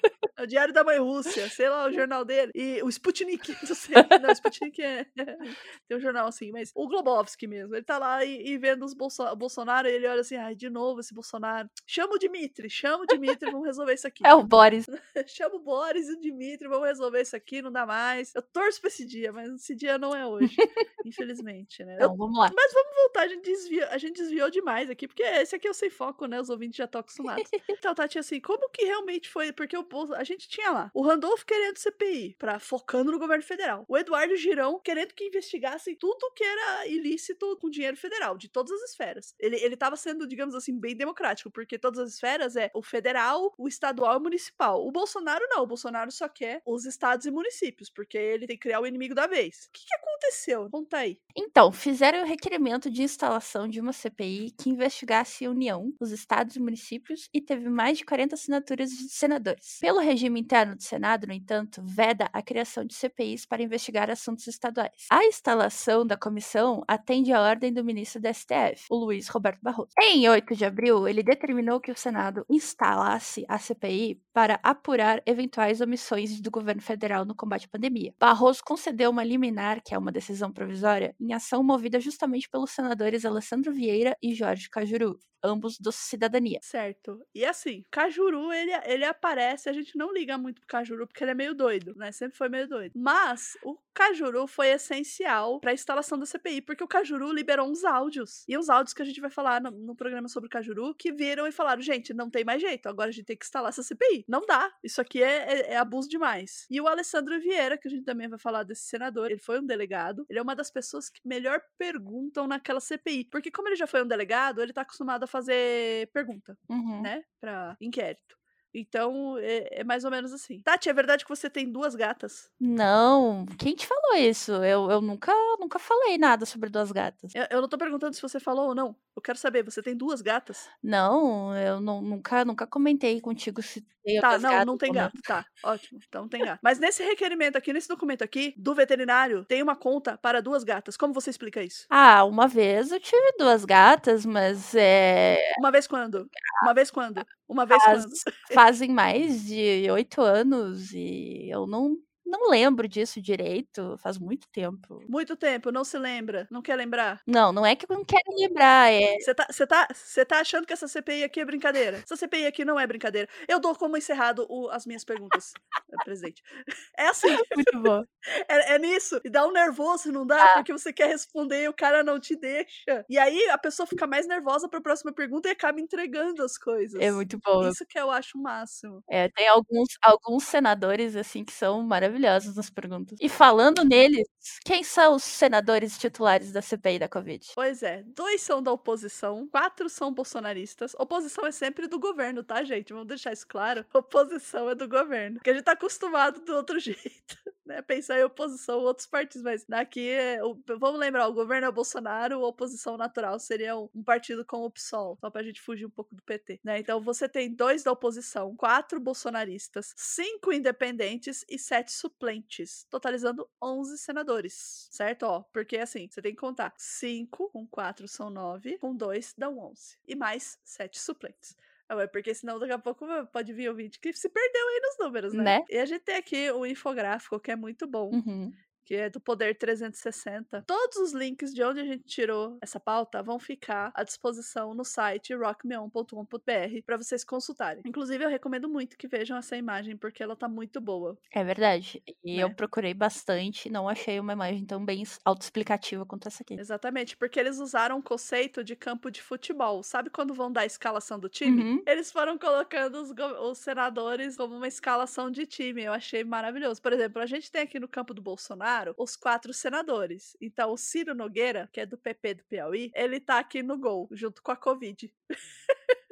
é o Diário da Mãe Rússia, sei lá, o jornal dele. E o Sputnik, não sei. Não, o Sputnik é. Tem um jornal assim, mas o Globovski mesmo. Ele tá lá e, e vendo os Bolso o Bolsonaro e ele olha assim, ai, de novo esse Bolsonaro. Chama o Dimitri, chama o Dimitri, vamos resolver isso aqui. É o Boris. Chama o Boris e o Dimitri, vamos resolver isso aqui, não dá mais. Eu torço pra esse dia, mas esse dia não é hoje, infelizmente, né? Eu- Então, vamos lá. Mas vamos voltar, a gente, desvia, a gente desviou demais aqui, porque esse aqui eu sei foco, né? Os ouvintes já estão acostumados. Então, Tati, assim, como que realmente foi? Porque o, Bolso- a gente tinha lá o Randolph querendo CPI, pra, focando no governo federal. O Eduardo Girão querendo que investigassem tudo que era ilícito com dinheiro federal, de todas as esferas. Ele, ele tava sendo, digamos assim, bem democrático, porque todas as esferas é o federal, o estadual e o municipal. O Bolsonaro não, o Bolsonaro só quer os estados e municípios, porque ele tem que criar o inimigo da vez. O que, que aconteceu? Conta aí. Então, fizeram o requerimento de instalação de uma CPI que investigasse a União, os estados e municípios e teve mais de 40 assinaturas de senadores. Pelo regime interno do Senado, no entanto, veda a criação de CPIs para investigar assuntos estaduais. A instalação da comissão atende à ordem do ministro da STF, o Luiz Roberto Barroso. Em 8 de abril, ele determinou que o Senado instalasse a CPI para apurar eventuais omissões do governo federal no combate à pandemia. Barroso concedeu uma liminar, que é uma decisão provisória, em ação movida justamente pelos senadores Alessandro Vieira e Jorge Cajuru. Ambos do cidadania. Certo. E assim, Cajuru, ele, ele aparece, a gente não liga muito pro Cajuru, porque ele é meio doido, né? Sempre foi meio doido. Mas o Cajuru foi essencial para a instalação da CPI, porque o Cajuru liberou uns áudios. E uns áudios que a gente vai falar no, no programa sobre o Cajuru, que viram e falaram: gente, não tem mais jeito, agora a gente tem que instalar essa CPI. Não dá. Isso aqui é, é, é abuso demais. E o Alessandro Vieira, que a gente também vai falar desse senador, ele foi um delegado, ele é uma das pessoas que melhor perguntam naquela CPI. Porque, como ele já foi um delegado, ele tá acostumado a fazer pergunta, Uhum. né? Pra inquérito. Então, é, é mais ou menos assim. Tati, é verdade que você tem duas gatas? Não, quem te falou isso? Eu, eu nunca, nunca falei nada sobre duas gatas. Eu, eu não tô perguntando se você falou ou não. Eu quero saber, você tem duas gatas? Não, eu não- nunca, nunca comentei contigo se tem Tá, não, gatas não tem gato. Tá, ótimo. Então não tem gato. Mas nesse requerimento aqui, nesse documento aqui, do veterinário, tem uma conta para duas gatas. Como você explica isso? Ah, uma vez eu tive duas gatas, mas é, Uma vez quando? Uma vez quando? Uma vez faz- fazem mais de oito anos e eu não, não lembro disso direito, faz muito tempo. Muito tempo, não se lembra, não quer lembrar. Não, não é que eu não quero lembrar, é. Você tá, tá, tá achando que essa CPI aqui é brincadeira? Essa CPI aqui não é brincadeira. Eu dou como encerrado o- as minhas perguntas, eh, presidente. É assim, Muito bom. é, é nisso. E dá um nervoso, não dá? Ah. Porque você quer responder e o cara não te deixa. E aí a pessoa fica mais nervosa pra próxima pergunta e acaba entregando as coisas. É muito bom. Isso que eu acho o máximo. É, tem alguns, alguns senadores, assim, que são maravilhosos nas perguntas. E falando neles, quem são os senadores titulares da CPI da Covid? Pois é, dois são da oposição, quatro são bolsonaristas. Oposição é sempre do governo, tá, gente? Vamos deixar isso claro. Oposição é do governo. Porque a gente tá acostumado do outro jeito, né? Pensar em oposição, outros partidos, mas daqui é. vamos lembrar, o governo é o Bolsonaro, a oposição natural seria um, um partido com o PSOL, só pra gente fugir um pouco do PT, né? Então você tem dois da oposição, quatro bolsonaristas, cinco independentes e sete suplentes, totalizando 11 senadores, certo? Ó, porque assim, você tem que contar 5 com 4 são 9, com 2 dão 11. E mais 7 suplentes. Ah, ué, porque senão daqui a pouco pode vir ouvinte que se perdeu aí nos números, né? Né? E a gente tem aqui um infográfico que é muito bom, Uhum. Que é do Poder 360. Todos os links de onde a gente tirou essa pauta vão ficar à disposição no site rockmeon.com.br para vocês consultarem. Inclusive, eu recomendo muito que vejam essa imagem porque ela tá muito boa. É verdade. E eu Né? procurei bastante, não achei uma imagem tão bem autoexplicativa quanto essa aqui. Exatamente, porque eles usaram o conceito de campo de futebol. Sabe quando vão dar a escalação do time? Uhum. Eles foram colocando os, os senadores como uma escalação de time. Eu achei maravilhoso. Por exemplo, a gente tem aqui no campo do Bolsonaro os quatro senadores. Então, o Ciro Nogueira, que é do PP do Piauí, ele tá aqui no gol, junto com a Covid.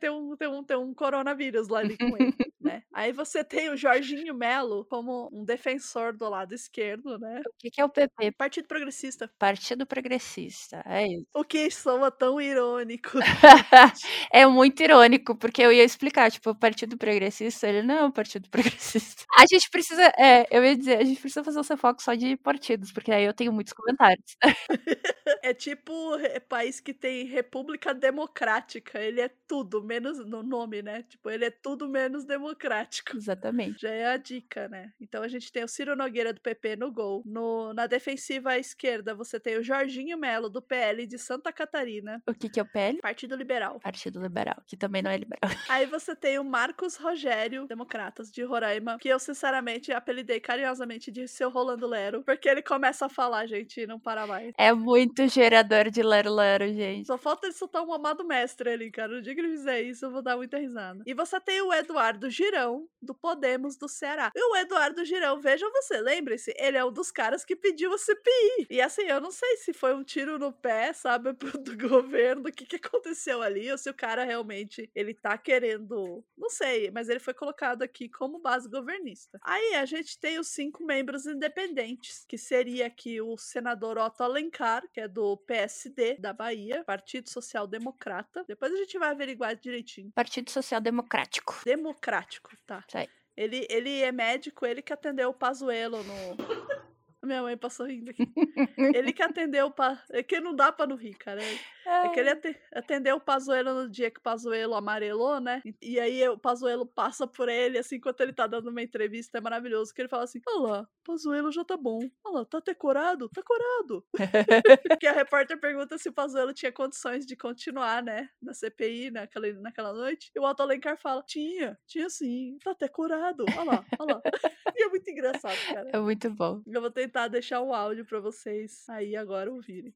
Tem um, tem, um, tem um coronavírus lá ali com ele, né? Aí você tem o Jorginho Melo como um defensor do lado esquerdo, né? O que, que é o PP? Partido Progressista. Partido Progressista. É isso. O que soa tão irônico. é muito irônico, porque eu ia explicar, tipo, o Partido Progressista, ele não é um Partido Progressista. A gente precisa, é, eu ia dizer, a gente precisa fazer um foco só de partidos, porque aí eu tenho muitos comentários. É tipo é, país que tem República Democrática. Ele é tudo, menos no nome, né? Tipo, ele é tudo menos democrático. Exatamente. Já é a dica, né? Então a gente tem o Ciro Nogueira do PP no gol. No, na defensiva à esquerda, você tem o Jorginho Melo do PL de Santa Catarina. O que, que é o PL? Partido Liberal. Partido Liberal, que também não é liberal. Aí você tem o Marcos Rogério, Democratas de Roraima, que eu sinceramente apelidei carinhosamente de seu Rolando Lero, porque ele começa a falar, gente, e não para mais. É muito gerador de lero-lero, gente. Só falta ele soltar um amado mestre ali, cara. No dia que ele fizer isso, eu vou dar muita risada. E você tem o Eduardo Girão, do Podemos do Ceará. E o Eduardo Girão, vejam você, lembre-se, ele é um dos caras que pediu a CPI. E assim, eu não sei se foi um tiro no pé, sabe, pro- do governo, o que, que aconteceu ali, ou se o cara realmente, ele tá querendo, não sei, mas ele foi colocado aqui como base governista. Aí a gente tem os cinco membros independentes, que seria aqui o senador Otto Alencar, que é do PSD da Bahia, Partido Social Democrata. Depois a gente vai averiguar direitinho. Partido Social Democrático. Democrático, tá? Isso aí. Ele, ele é médico, ele que atendeu o Pazuello no, Minha mãe passou rindo aqui. ele que atendeu pra. É que não dá pra não rir, cara. É que ele atendeu o Pazuelo no dia que o Pazuelo amarelou, né? E aí o Pazuelo passa por ele, assim, enquanto ele tá dando uma entrevista. É maravilhoso. Que ele fala assim: Olha lá, Pazuelo já tá bom. Olha lá, tá até corado? Tá corado. que a repórter pergunta se o Pazuelo tinha condições de continuar, né? Na CPI, naquela, naquela noite. E o Otto Alencar fala: Tinha, tinha sim. Tá até corado. Olha lá, olha lá. E é muito engraçado, cara. É muito bom. Eu vou tentar deixar o áudio pra vocês aí agora ouvirem.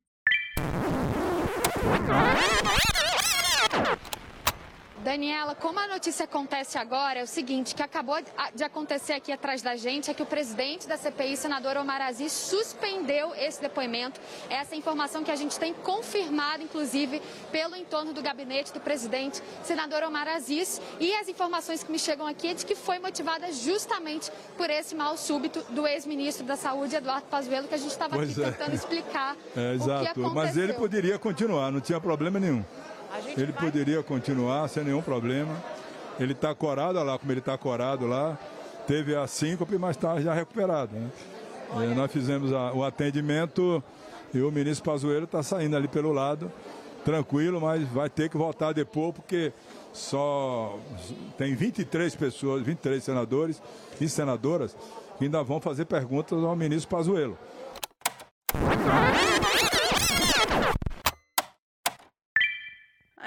Daniela, como a notícia acontece agora, é o seguinte, que acabou de acontecer aqui atrás da gente, é que o presidente da CPI, senador Omar Aziz, suspendeu esse depoimento. Essa é informação que a gente tem confirmada, inclusive, pelo entorno do gabinete do presidente, senador Omar Aziz. E as informações que me chegam aqui é de que foi motivada justamente por esse mal súbito do ex-ministro da Saúde, Eduardo Pazuello, que a gente estava aqui é. tentando explicar é, exato. Mas ele poderia continuar, não tinha problema nenhum. Ele poderia continuar sem nenhum problema. Ele está corado, lá como ele está corado lá. Teve a síncope, mas está já recuperado. Né? É, nós fizemos a, o atendimento e o ministro Pazuello está saindo ali pelo lado, tranquilo, mas vai ter que voltar depois, porque só tem 23 pessoas, 23 senadores e senadoras que ainda vão fazer perguntas ao ministro Pazuello.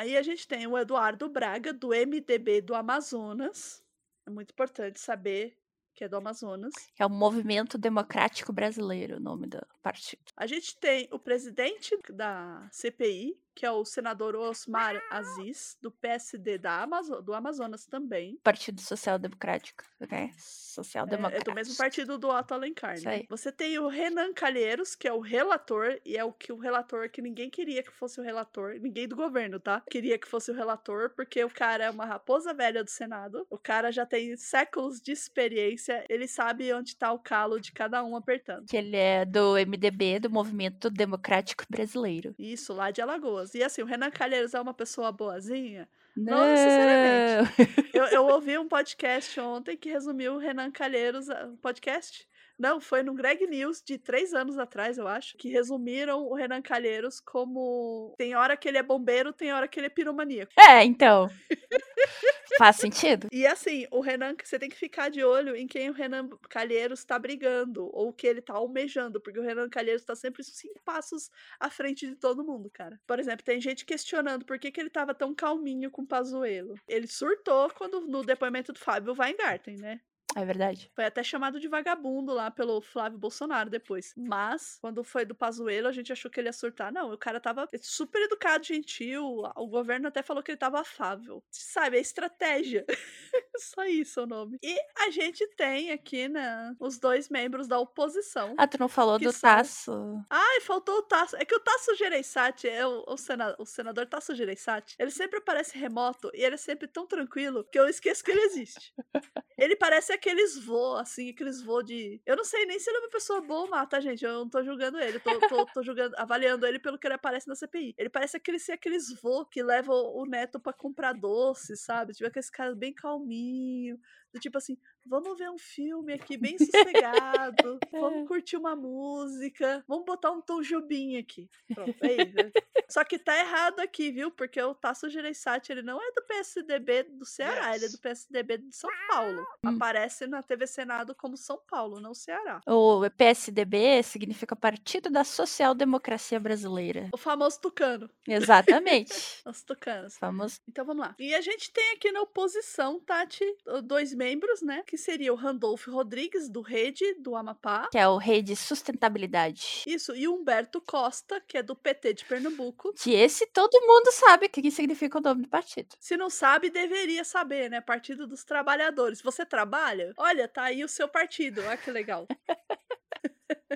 Aí a gente tem o Eduardo Braga, do MDB do Amazonas. É muito importante saber que é do Amazonas. É o Movimento Democrático Brasileiro, o nome do partido. A gente tem o presidente da CPI, que é o senador Osmar Aziz, do PSD da Amazo do Amazonas também. Partido Social Democrático, ok? Social Democrático. É, é do mesmo partido do Otto Alencar, né? Você tem o Renan Calheiros, que é o relator, e é o que o relator que ninguém queria que fosse o relator, ninguém do governo, tá? Queria que fosse o relator, porque o cara é uma raposa velha do Senado, o cara já tem séculos de experiência, ele sabe onde tá o calo de cada um apertando. Que ele é do MDB, do Movimento Democrático Brasileiro. Isso, lá de Alagoas. E assim, o Renan Calheiros é uma pessoa boazinha? Não, não necessariamente. eu, eu ouvi um podcast ontem que resumiu o Renan Calheiros, um podcast não, foi no Greg News de três anos atrás, eu acho, que resumiram o Renan Calheiros como tem hora que ele é bombeiro, tem hora que ele é piromaníaco. É, então. Faz sentido. E assim, o Renan, você tem que ficar de olho em quem o Renan Calheiros tá brigando, ou que ele tá almejando, porque o Renan Calheiros tá sempre cinco passos à frente de todo mundo, cara. Por exemplo, tem gente questionando por que, que ele tava tão calminho com o Pazuelo. Ele surtou quando no depoimento do Fábio Weingarten, né? É verdade. Foi até chamado de vagabundo lá pelo Flávio Bolsonaro depois. Mas, quando foi do Pazuello, a gente achou que ele ia surtar. Não, o cara tava super educado, gentil. O governo até falou que ele tava afável. Sabe, é estratégia. Só isso o nome. E a gente tem aqui, né, os dois membros da oposição. Ah, tu não falou do são... Tasso. Ai, faltou o Tasso. É que o Tasso Gereissati, é o, o, sena... o senador Tasso Gereissati, ele sempre aparece remoto e ele é sempre tão tranquilo que eu esqueço que ele existe. ele parece aqueles voos, assim, aqueles voos de. Eu não sei nem se ele é uma pessoa boa ou má, tá, gente? Eu não tô julgando ele. Tô, tô, tô julgando, avaliando ele pelo que ele aparece na CPI. Ele parece aquele, ser aqueles voos que levam o neto para comprar doce, sabe? Tipo, aqueles caras bem calminho. Do tipo assim, vamos ver um filme aqui bem sossegado, vamos é. curtir uma música, vamos botar um Tom Jobim aqui. Pronto, é isso. Só que tá errado aqui, viu? Porque o Tasso Gereissati, ele não é do PSDB do Ceará, yes. ele é do PSDB de São Paulo. Hum. Aparece na TV Senado como São Paulo, não Ceará. O PSDB significa Partido da Social Democracia Brasileira. O famoso tucano. Exatamente. Os tucanos. Famoso. Então vamos lá. E a gente tem aqui na oposição, Tati, dois membros, né? Que seria o Randolfo Rodrigues, do Rede, do Amapá. Que é o Rede Sustentabilidade. Isso, e o Humberto Costa, que é do PT de Pernambuco. Que esse todo mundo sabe o que significa o nome do partido. Se não sabe, deveria saber, né? Partido dos Trabalhadores. Você trabalha? Olha, tá aí o seu partido. Olha que legal.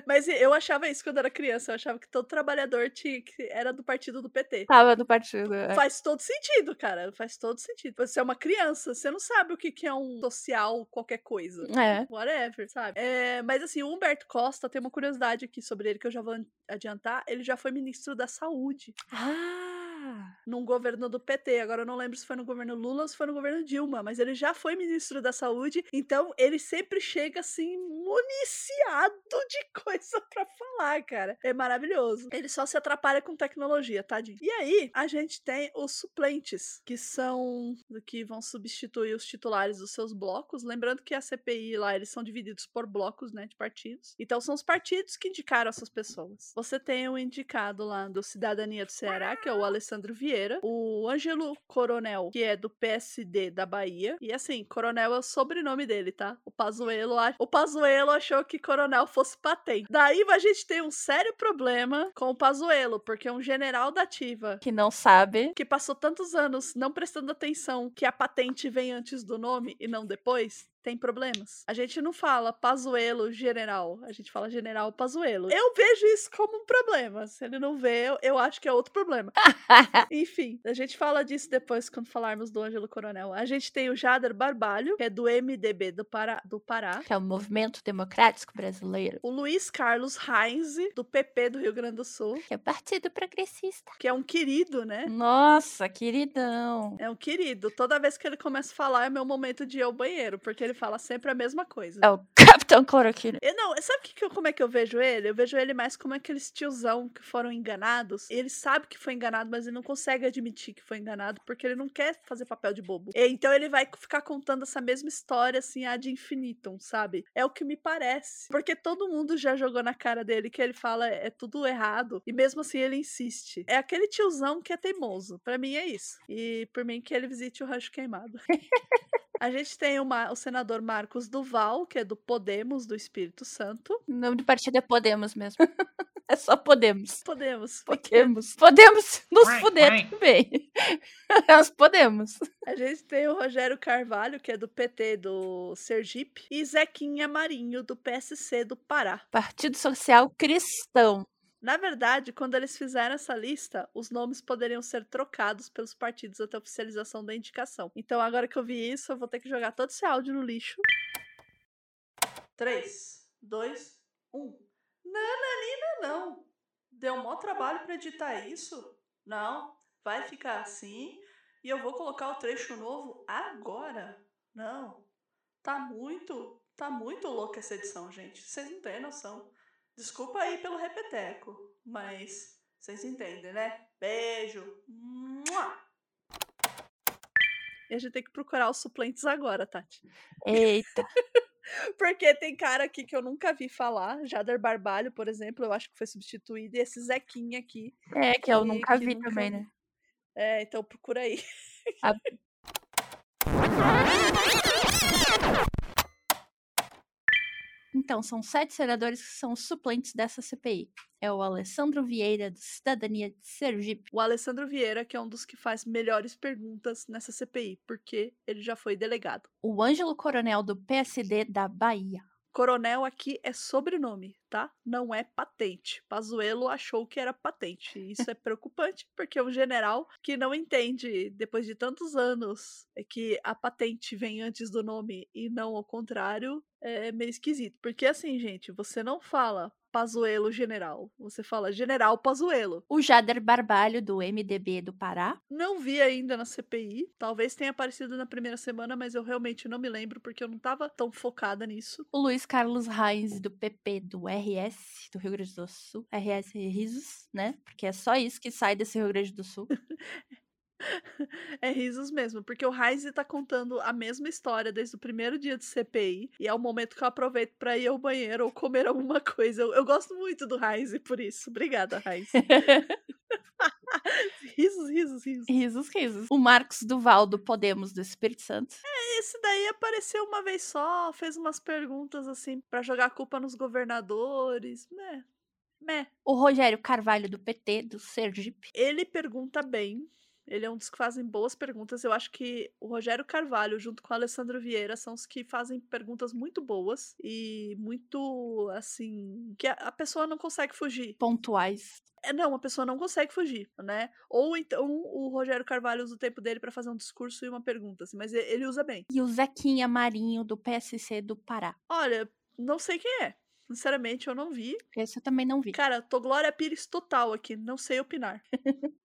Mas eu achava isso quando era criança. Eu achava que todo trabalhador tinha, que era do partido do PT. Tava do partido. É. Faz todo sentido, cara. Faz todo sentido. Você é uma criança, você não sabe o que, que é um social, qualquer coisa. É. Whatever, sabe? É, mas assim, o Humberto Costa tem uma curiosidade aqui sobre ele que eu já vou adiantar. Ele já foi ministro da Saúde. Ah! Num governo do PT. Agora eu não lembro se foi no governo Lula ou se foi no governo Dilma, mas ele já foi ministro da Saúde, então ele sempre chega assim municiado de coisa para falar, cara. É maravilhoso. Ele só se atrapalha com tecnologia, tadinho. E aí, a gente tem os suplentes, que são que vão substituir os titulares dos seus blocos. Lembrando que a CPI lá, eles são divididos por blocos, né, de partidos. Então são os partidos que indicaram essas pessoas. Você tem o um indicado lá do Cidadania do Ceará, que é o Alessandro Vieira, o Ângelo Coronel, que é do PSD da Bahia. E assim, Coronel é o sobrenome dele, tá? O Pazuello, o Pazuello achou que Coronel fosse patente. Daí a gente tem um sério problema com o Pazuello, porque é um general da ativa que não sabe, que passou tantos anos não prestando atenção que a patente vem antes do nome e não depois tem problemas. A gente não fala Pazuelo general, a gente fala general Pazuelo. Eu vejo isso como um problema. Se ele não vê, eu, eu acho que é outro problema. Enfim, a gente fala disso depois quando falarmos do Ângelo Coronel. A gente tem o Jader Barbalho, que é do MDB do Pará, do Pará. Que é o Movimento Democrático Brasileiro. O Luiz Carlos Heinz, do PP do Rio Grande do Sul. Que é o Partido Progressista. Que é um querido, né? Nossa, queridão. É um querido. Toda vez que ele começa a falar é meu momento de ir ao banheiro, porque ele ele fala sempre a mesma coisa. É o Capitão Cloroquina. Eu, não, sabe que, como é que eu vejo ele? Eu vejo ele mais como aqueles tiozão que foram enganados. Ele sabe que foi enganado, mas ele não consegue admitir que foi enganado porque ele não quer fazer papel de bobo. E, então ele vai ficar contando essa mesma história assim ad infinitum, sabe? É o que me parece. Porque todo mundo já jogou na cara dele que ele fala é tudo errado e mesmo assim ele insiste. É aquele tiozão que é teimoso. Para mim é isso. E por mim que ele visite o rancho queimado. A gente tem uma, o senador Marcos Duval, que é do Podemos, do Espírito Santo. O nome do partido é Podemos mesmo. é só Podemos. Podemos. Podemos. Podemos nos fuder também. Nós podemos. A gente tem o Rogério Carvalho, que é do PT do Sergipe, e Zequinha Marinho, do PSC do Pará. Partido Social Cristão. Na verdade, quando eles fizeram essa lista, os nomes poderiam ser trocados pelos partidos até a oficialização da indicação. Então, agora que eu vi isso, eu vou ter que jogar todo esse áudio no lixo. 3, 2, 1. Nananina, não. Deu maior trabalho para editar isso? Não, vai ficar assim. E eu vou colocar o trecho novo agora. Não. Tá muito, tá muito louca essa edição, gente. Vocês não têm noção. Desculpa aí pelo repeteco, mas vocês entendem, né? Beijo. E a gente tem que procurar os suplentes agora, Tati. Eita. Porque tem cara aqui que eu nunca vi falar. Jader Barbalho, por exemplo, eu acho que foi substituído. E esse Zequinha aqui. É, que eu nunca vi nunca... também, né? É, então procura aí. A... Então, são sete senadores que são suplentes dessa CPI. É o Alessandro Vieira, do Cidadania de Sergipe. O Alessandro Vieira, que é um dos que faz melhores perguntas nessa CPI, porque ele já foi delegado. O Ângelo Coronel, do PSD da Bahia. Coronel aqui é sobrenome, tá? Não é patente. Pazuello achou que era patente. Isso é preocupante, porque é um general que não entende, depois de tantos anos, é que a patente vem antes do nome e não ao contrário, é meio esquisito. Porque assim, gente, você não fala Pazuelo General. Você fala General Pazuelo. O Jader Barbalho, do MDB do Pará. Não vi ainda na CPI. Talvez tenha aparecido na primeira semana, mas eu realmente não me lembro porque eu não estava tão focada nisso. O Luiz Carlos Reis, do PP do RS, do Rio Grande do Sul. RS Risos, né? Porque é só isso que sai desse Rio Grande do Sul. é risos mesmo, porque o Heise tá contando a mesma história desde o primeiro dia de CPI, e é o momento que eu aproveito para ir ao banheiro ou comer alguma coisa. Eu, eu gosto muito do Heise por isso. Obrigada, Heise. risos, risos, risos. Risos, risos. O Marcos Duval do Podemos do Espírito Santo. É, esse daí apareceu uma vez só, fez umas perguntas assim para jogar a culpa nos governadores, né? Meh. O Rogério Carvalho do PT do Sergipe. Ele pergunta bem, ele é um dos que fazem boas perguntas. Eu acho que o Rogério Carvalho, junto com o Alessandro Vieira, são os que fazem perguntas muito boas e muito, assim, que a pessoa não consegue fugir. Pontuais. É, não, a pessoa não consegue fugir, né? Ou então o Rogério Carvalho usa o tempo dele para fazer um discurso e uma pergunta, assim, mas ele usa bem. E o Zequinha Marinho, do PSC do Pará. Olha, não sei quem é. Sinceramente, eu não vi. Esse eu também não vi. Cara, tô Glória Pires total aqui, não sei opinar.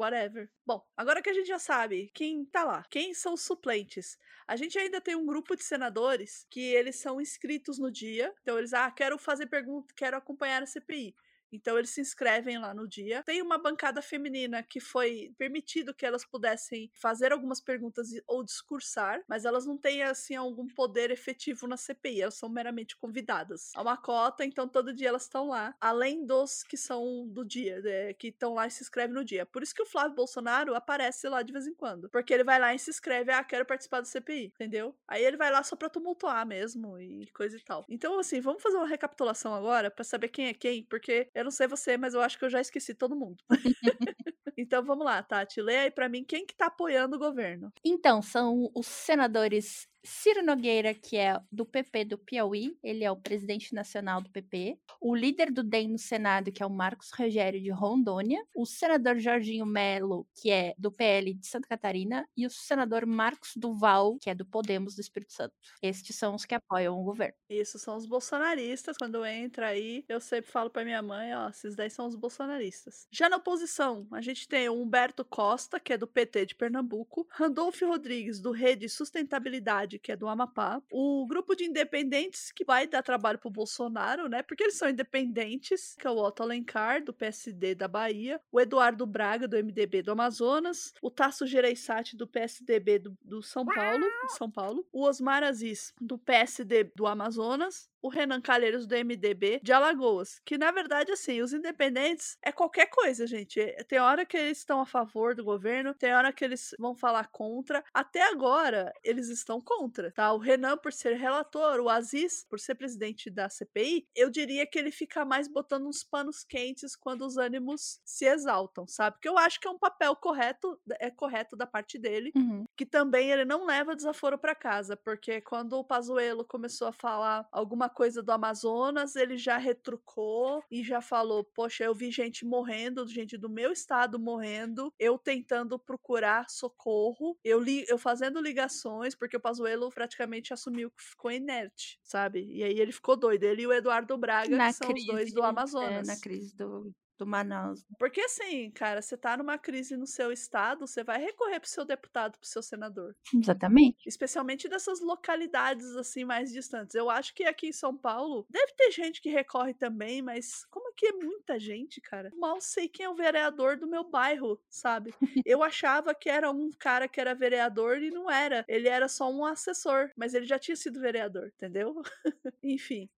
whatever. Bom, agora que a gente já sabe quem tá lá, quem são os suplentes, a gente ainda tem um grupo de senadores que eles são inscritos no dia, então eles, ah, quero fazer pergunta, quero acompanhar a CPI. Então eles se inscrevem lá no dia. Tem uma bancada feminina que foi permitido que elas pudessem fazer algumas perguntas ou discursar, mas elas não têm assim algum poder efetivo na CPI, elas são meramente convidadas. Há uma cota, então todo dia elas estão lá, além dos que são do dia, né, que estão lá e se inscrevem no dia. Por isso que o Flávio Bolsonaro aparece lá de vez em quando, porque ele vai lá e se inscreve, ah, quero participar do CPI, entendeu? Aí ele vai lá só pra tumultuar mesmo e coisa e tal. Então assim, vamos fazer uma recapitulação agora para saber quem é quem, porque eu não sei você, mas eu acho que eu já esqueci todo mundo. então vamos lá, Tati. Lê aí pra mim quem que tá apoiando o governo. Então, são os senadores Ciro Nogueira, que é do PP do Piauí, ele é o presidente nacional do PP. O líder do DEM no Senado, que é o Marcos Rogério de Rondônia. O senador Jorginho Melo, que é do PL de Santa Catarina. E o senador Marcos Duval, que é do Podemos do Espírito Santo. Estes são os que apoiam o governo. Isso, são os bolsonaristas. Quando entra aí, eu sempre falo pra minha mãe, ó, esses daí são os bolsonaristas. Já na oposição, a gente tem o Humberto Costa, que é do PT de Pernambuco. Randolfo Rodrigues, do Rede Sustentabilidade que é do Amapá. O grupo de independentes que vai dar trabalho pro Bolsonaro, né? Porque eles são independentes, que é o Otto Alencar, do PSD da Bahia, o Eduardo Braga, do MDB do Amazonas, o Tasso Gereissati, do PSDB do, do São Paulo, de São Paulo, o Osmar Aziz, do PSD do Amazonas, o Renan Calheiros do MDB de Alagoas. Que na verdade, assim, os independentes é qualquer coisa, gente. É, tem hora que eles estão a favor do governo, tem hora que eles vão falar contra. Até agora, eles estão contra, tá? O Renan, por ser relator, o Aziz, por ser presidente da CPI, eu diria que ele fica mais botando uns panos quentes quando os ânimos se exaltam, sabe? Que eu acho que é um papel correto, é correto da parte dele, uhum. que também ele não leva desaforo para casa, porque quando o Pazuello começou a falar alguma coisa do Amazonas, ele já retrucou e já falou: Poxa, eu vi gente morrendo, gente do meu estado morrendo, eu tentando procurar socorro, eu, li, eu fazendo ligações, porque o Pazuello praticamente assumiu que ficou inerte, sabe? E aí ele ficou doido. Ele e o Eduardo Braga, na que são crise, os dois do Amazonas. É, na crise do, do Manaus. Porque assim, cara, você tá numa crise no seu estado, você vai recorrer pro seu deputado, pro seu senador. Exatamente. Especialmente dessas localidades assim mais distantes. Eu acho que aqui em São Paulo deve ter gente que recorre também, mas como aqui é muita gente, cara, mal sei quem é o vereador do meu bairro, sabe? Eu achava que era um cara que era vereador e não era. Ele era só um assessor, mas ele já tinha sido vereador, entendeu? Enfim,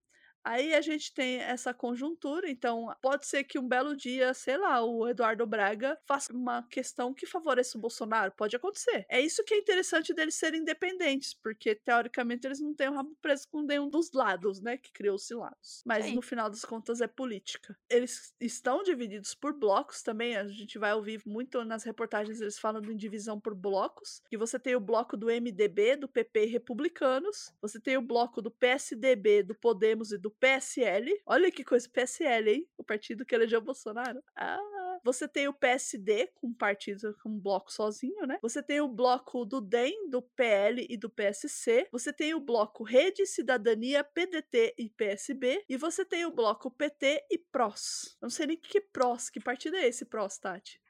Aí a gente tem essa conjuntura, então pode ser que um belo dia, sei lá, o Eduardo Braga faça uma questão que favoreça o Bolsonaro, pode acontecer. É isso que é interessante deles serem independentes, porque teoricamente eles não têm o rabo preso com nenhum dos lados, né, que criou-se lados. Mas Sim. no final das contas é política. Eles estão divididos por blocos também, a gente vai ouvir muito nas reportagens eles falando em divisão por blocos, que você tem o bloco do MDB, do PP republicanos, você tem o bloco do PSDB, do Podemos e do PSL. Olha que coisa, PSL, hein? O partido que elegeu Bolsonaro. Ah, você tem o PSD, com partido, com um bloco sozinho, né? Você tem o bloco do DEM, do PL e do PSC. Você tem o bloco Rede, Cidadania, PDT e PSB. E você tem o bloco PT e PROS. Eu não sei nem o que é PROS. Que partido é esse, PROS, Tati?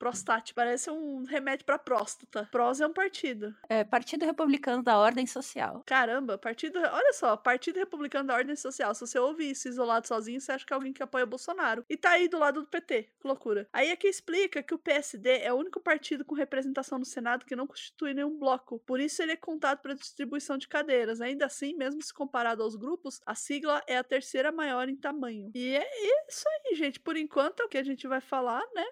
Prostate, parece um remédio pra próstata. Prós é um partido. É, Partido Republicano da Ordem Social. Caramba, partido. Olha só, Partido Republicano da Ordem Social. Se você ouve isso isolado sozinho, você acha que é alguém que apoia Bolsonaro. E tá aí do lado do PT. Que loucura. Aí é que explica que o PSD é o único partido com representação no Senado que não constitui nenhum bloco. Por isso ele é contado para distribuição de cadeiras. Ainda assim, mesmo se comparado aos grupos, a sigla é a terceira maior em tamanho. E é isso aí, gente. Por enquanto é o que a gente vai falar, né?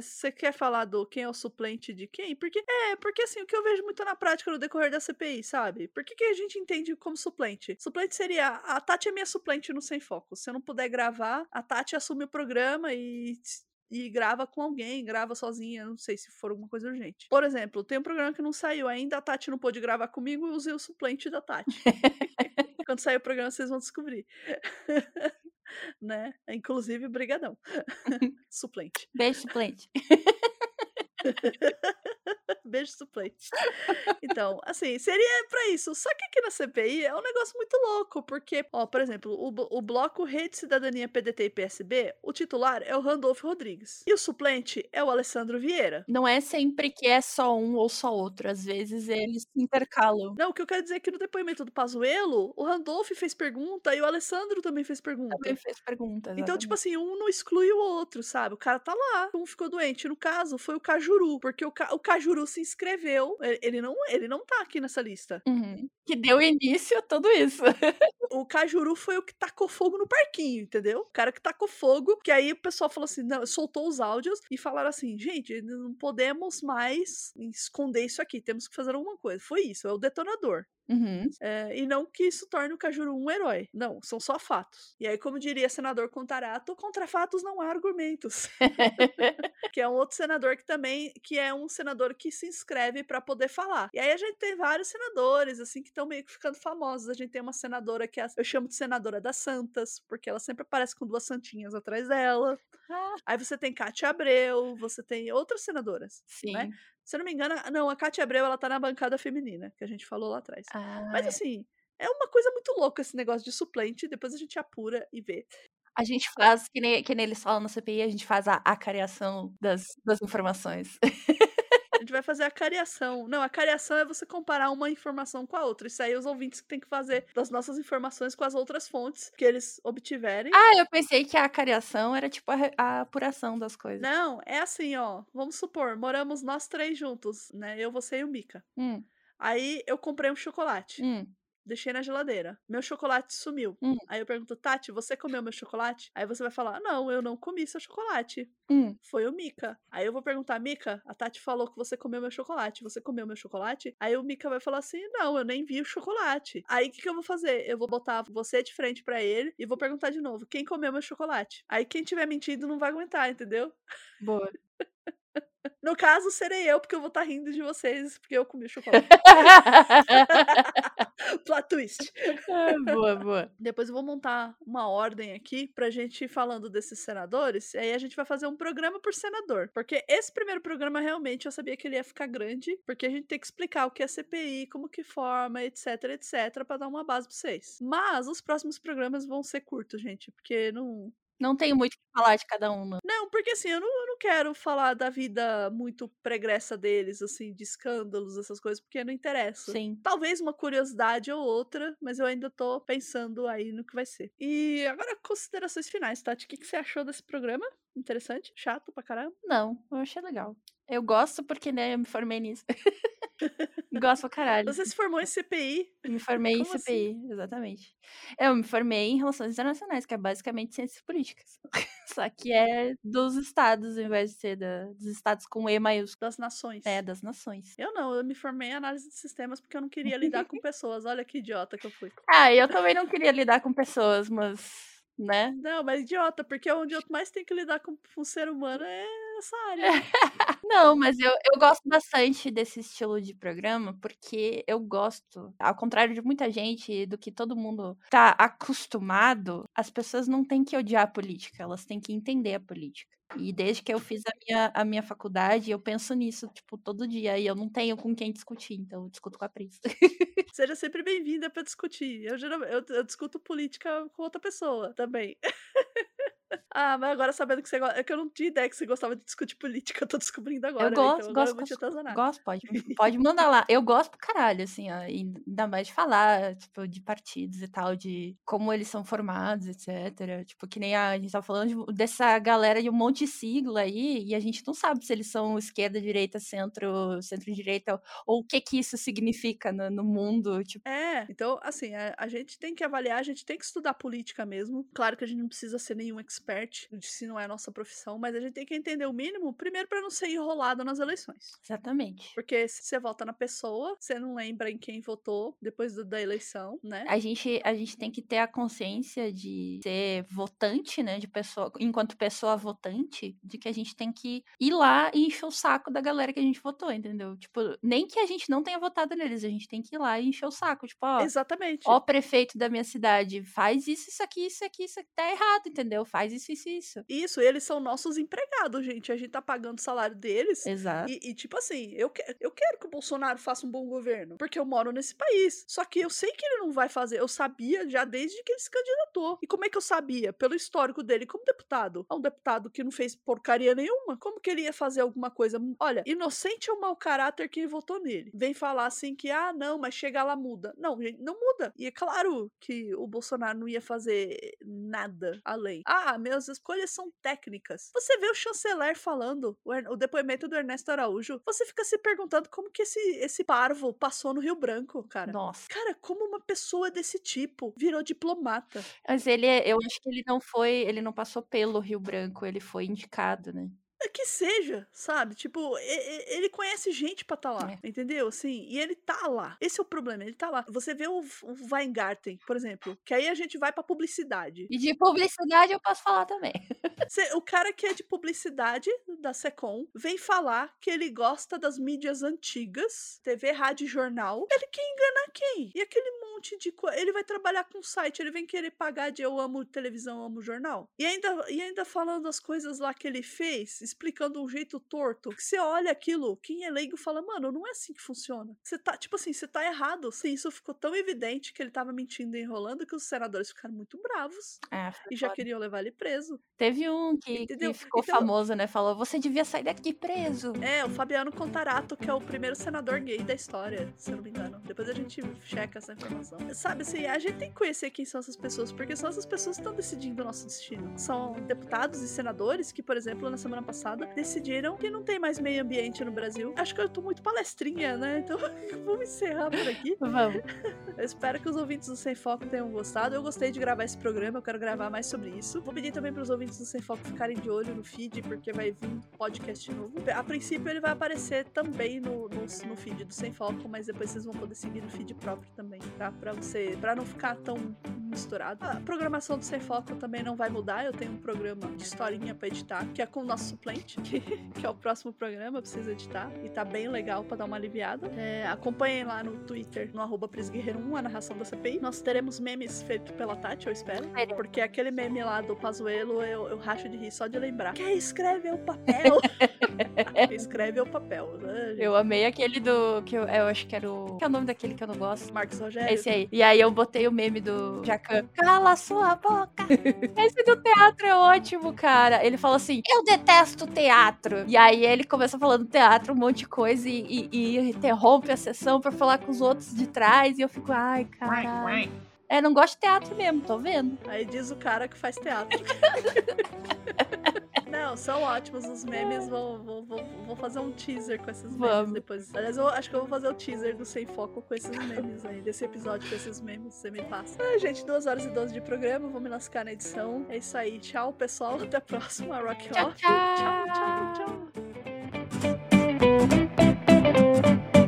Você quer falar do quem é o suplente de quem? Porque é, porque assim, o que eu vejo muito na prática no decorrer da CPI, sabe? Por que, que a gente entende como suplente? Suplente seria a Tati é minha suplente no Sem Foco. Se eu não puder gravar, a Tati assume o programa e e grava com alguém, grava sozinha, não sei se for alguma coisa urgente. Por exemplo, tem um programa que não saiu ainda, a Tati não pôde gravar comigo e usei o suplente da Tati. Quando sair o programa, vocês vão descobrir. né? Inclusive, brigadão. suplente. Beijo, suplente. Beijo suplente. Então, assim, seria para isso. Só que aqui na CPI é um negócio muito louco, porque, ó, por exemplo, o, o bloco Rede Cidadania PDT e PSB, o titular é o Randolfo Rodrigues. E o suplente é o Alessandro Vieira. Não é sempre que é só um ou só outro. Às vezes eles se intercalam. Não, o que eu quero dizer é que no depoimento do Pazuello, o Randolfo fez pergunta e o Alessandro também fez pergunta. Também fez pergunta. Exatamente. Então, tipo assim, um não exclui o outro, sabe? O cara tá lá, um ficou doente. No caso, foi o Cajuru, porque o, Ca... o Cajuru se inscreveu. Ele não, ele não tá aqui nessa lista. Uhum. Que deu início a tudo isso. o Cajuru foi o que tacou fogo no parquinho, entendeu? O cara que tacou fogo, que aí o pessoal falou assim, não, soltou os áudios e falaram assim, gente, não podemos mais esconder isso aqui, temos que fazer alguma coisa. Foi isso, é o detonador. Uhum. É, e não que isso torne o Cajuru um herói. Não, são só fatos. E aí, como diria senador Contarato, contra fatos não há argumentos. que é um outro senador que também, que é um senador que se inscreve para poder falar. E aí a gente tem vários senadores, assim, que estão meio que ficando famosos. A gente tem uma senadora que é, eu chamo de senadora das santas, porque ela sempre aparece com duas santinhas atrás dela. Ah. Aí você tem Cátia Abreu, você tem outras senadoras, né? Sim. né? Se eu não me engano, não, a Cátia Abreu, ela tá na bancada feminina, que a gente falou lá atrás. Ah, Mas assim, é uma coisa muito louca esse negócio de suplente, depois a gente apura e vê. A gente faz, que nem, que nem eles falam na CPI, a gente faz a acariação das, das informações. A gente vai fazer a cariação. Não, a cariação é você comparar uma informação com a outra. Isso aí é os ouvintes que tem que fazer das nossas informações com as outras fontes que eles obtiverem. Ah, eu pensei que a cariação era tipo a, a apuração das coisas. Não, é assim, ó. Vamos supor, moramos nós três juntos, né? Eu, você e o Mika. Hum. Aí eu comprei um chocolate. Hum deixei na geladeira. Meu chocolate sumiu. Hum. Aí eu pergunto, Tati, você comeu meu chocolate? Aí você vai falar, não, eu não comi seu chocolate. Hum. Foi o Mika. Aí eu vou perguntar, Mika, a Tati falou que você comeu meu chocolate. Você comeu meu chocolate? Aí o Mika vai falar assim, não, eu nem vi o chocolate. Aí o que, que eu vou fazer? Eu vou botar você de frente para ele e vou perguntar de novo, quem comeu meu chocolate? Aí quem tiver mentindo não vai aguentar, entendeu? Boa. No caso, serei eu, porque eu vou estar tá rindo de vocês, porque eu comi chocolate. Plot twist. Ah, boa, boa. Depois eu vou montar uma ordem aqui pra gente ir falando desses senadores. E aí a gente vai fazer um programa por senador. Porque esse primeiro programa realmente eu sabia que ele ia ficar grande, porque a gente tem que explicar o que é CPI, como que forma, etc, etc, para dar uma base pra vocês. Mas os próximos programas vão ser curtos, gente, porque não, não tenho muito o que falar de cada uma. Não, porque assim, eu não, eu não quero falar da vida muito pregressa deles, assim, de escândalos, essas coisas, porque não interessa. Sim. Talvez uma curiosidade ou outra, mas eu ainda tô pensando aí no que vai ser. E agora, considerações finais, Tati. O que, que você achou desse programa? Interessante? Chato pra caramba? Não, eu achei legal. Eu gosto porque, né, eu me formei nisso. Gosto pra caralho. Você se formou em CPI? Me formei Como em CPI, assim? exatamente. Eu me formei em Relações Internacionais, que é basicamente ciências políticas. Só que é dos estados, ao invés de ser da, dos estados com E maiúsculo. Das nações. É, das nações. Eu não, eu me formei em análise de sistemas porque eu não queria lidar com pessoas. Olha que idiota que eu fui. Ah, eu também não queria lidar com pessoas, mas né? Não, mas idiota, porque onde eu mais tenho que lidar com um ser humano é Não, mas eu, eu gosto bastante desse estilo de programa, porque eu gosto, ao contrário de muita gente, do que todo mundo tá acostumado, as pessoas não têm que odiar a política, elas têm que entender a política. E desde que eu fiz a minha, a minha faculdade, eu penso nisso, tipo, todo dia. E eu não tenho com quem discutir, então eu discuto com a Pris. Seja sempre bem-vinda para discutir. Eu, eu, eu discuto política com outra pessoa também. Ah, mas agora sabendo que você gosta. É que eu não tinha ideia que você gostava de discutir política, eu tô descobrindo agora. Eu gosto, então gosto, gosto, gosto, pode, pode mandar lá. Eu gosto pro caralho, assim, ó, ainda mais de falar, tipo, de partidos e tal, de como eles são formados, etc. Tipo, que nem a, a gente tá falando de, dessa galera de um monte de sigla aí, e a gente não sabe se eles são esquerda, direita, centro, centro-direita, ou o que que isso significa no, no mundo, tipo. É, então, assim, a, a gente tem que avaliar, a gente tem que estudar política mesmo. Claro que a gente não precisa ser nenhum expert se não é a nossa profissão, mas a gente tem que entender o mínimo, primeiro para não ser enrolado nas eleições. Exatamente. Porque se você vota na pessoa, você não lembra em quem votou depois do, da eleição, né? A gente, a gente tem que ter a consciência de ser votante, né, de pessoa, enquanto pessoa votante, de que a gente tem que ir lá e encher o saco da galera que a gente votou, entendeu? Tipo, nem que a gente não tenha votado neles, a gente tem que ir lá e encher o saco, tipo, ó, Exatamente. Ó, prefeito da minha cidade, faz isso, isso aqui, isso aqui, isso aqui tá errado, entendeu? Faz isso isso, isso. Isso, eles são nossos empregados, gente. A gente tá pagando o salário deles. Exato. E, e, tipo assim, eu, que, eu quero que o Bolsonaro faça um bom governo, porque eu moro nesse país. Só que eu sei que ele não vai fazer. Eu sabia já desde que ele se candidatou. E como é que eu sabia? Pelo histórico dele como deputado. É um deputado que não fez porcaria nenhuma. Como que ele ia fazer alguma coisa? Olha, inocente é um mau caráter quem votou nele. Vem falar assim que, ah, não, mas chega lá muda. Não, gente, não muda. E é claro que o Bolsonaro não ia fazer nada além. Ah, minhas escolhas são técnicas. Você vê o chanceler falando, o, o depoimento do Ernesto Araújo, você fica se perguntando como que esse, esse parvo passou no Rio Branco, cara. Nossa. Cara, como uma pessoa desse tipo virou diplomata? Mas ele, é, eu acho que ele não foi, ele não passou pelo Rio Branco, ele foi indicado, né? Que seja, sabe? Tipo, ele conhece gente pra tá lá, é. entendeu? Assim, e ele tá lá. Esse é o problema, ele tá lá. Você vê o, o Weingarten, por exemplo, que aí a gente vai pra publicidade. E de publicidade eu posso falar também. o cara que é de publicidade da Secom vem falar que ele gosta das mídias antigas, TV, rádio e jornal. Ele quer enganar quem? E aquele monte de coisa. Ele vai trabalhar com site, ele vem querer pagar de eu amo televisão, eu amo jornal. E ainda, e ainda falando as coisas lá que ele fez, explicando um jeito torto. Que você olha aquilo, quem é leigo fala, mano, não é assim que funciona. Você tá, tipo assim, você tá errado. Sim, isso ficou tão evidente que ele tava mentindo e enrolando que os senadores ficaram muito bravos. É, e já queriam levar ele preso. Teve um que, que ficou então, famoso, né? Falou, você devia sair daqui preso. É, o Fabiano Contarato, que é o primeiro senador gay da história, se eu não me engano. Depois a gente checa essa informação. Sabe assim, a gente tem que conhecer quem são essas pessoas, porque são essas pessoas que estão decidindo o nosso destino. São deputados e senadores que, por exemplo, na semana passada passada, decidiram que não tem mais meio ambiente no Brasil. Acho que eu tô muito palestrinha, né? Então vamos encerrar por aqui. Vamos. Eu espero que os ouvintes do Sem Foco tenham gostado. Eu gostei de gravar esse programa, eu quero gravar mais sobre isso. Vou pedir também para os ouvintes do Sem Foco ficarem de olho no feed, porque vai vir podcast novo. A princípio, ele vai aparecer também no, no, no feed do Sem Foco, mas depois vocês vão poder seguir no feed próprio também, tá? Pra você, para não ficar tão misturado. A programação do Sem Foco também não vai mudar. Eu tenho um programa de historinha para editar, que é com o nosso que, que é o próximo programa, eu preciso editar. E tá bem legal para dar uma aliviada. É, acompanhem lá no Twitter, no arroba Prisguerreiro1, a narração da CPI. Nós teremos memes feitos pela Tati, eu espero. Porque aquele meme lá do Pazuelo, eu, eu racho de rir só de lembrar. Quem escreve é o papel. Quem escreve é o papel. Né, eu amei aquele do. que eu, eu, acho que era o. Que é o nome daquele que eu não gosto? Marcos Rogério. Esse aí. E aí eu botei o meme do Jacan. Cala sua boca! Esse do teatro é ótimo, cara. Ele falou assim: Eu detesto teatro. E aí ele começa falando teatro, um monte de coisa e, e, e interrompe a sessão pra falar com os outros de trás. E eu fico, ai, cara. É, não gosto de teatro mesmo, tô vendo. Aí diz o cara que faz teatro. não, são ótimos os memes. Vou, vou, vou, vou fazer um teaser com esses memes Vamos. depois. Aliás, eu acho que eu vou fazer o um teaser do Sem Foco com esses memes aí. Desse episódio com esses memes, você me passa. Ah, gente, 2 horas e 12 de programa. Vou me lascar na edição. É isso aí. Tchau, pessoal. Até a próxima. Rock tchau, tchau, tchau, tchau. tchau.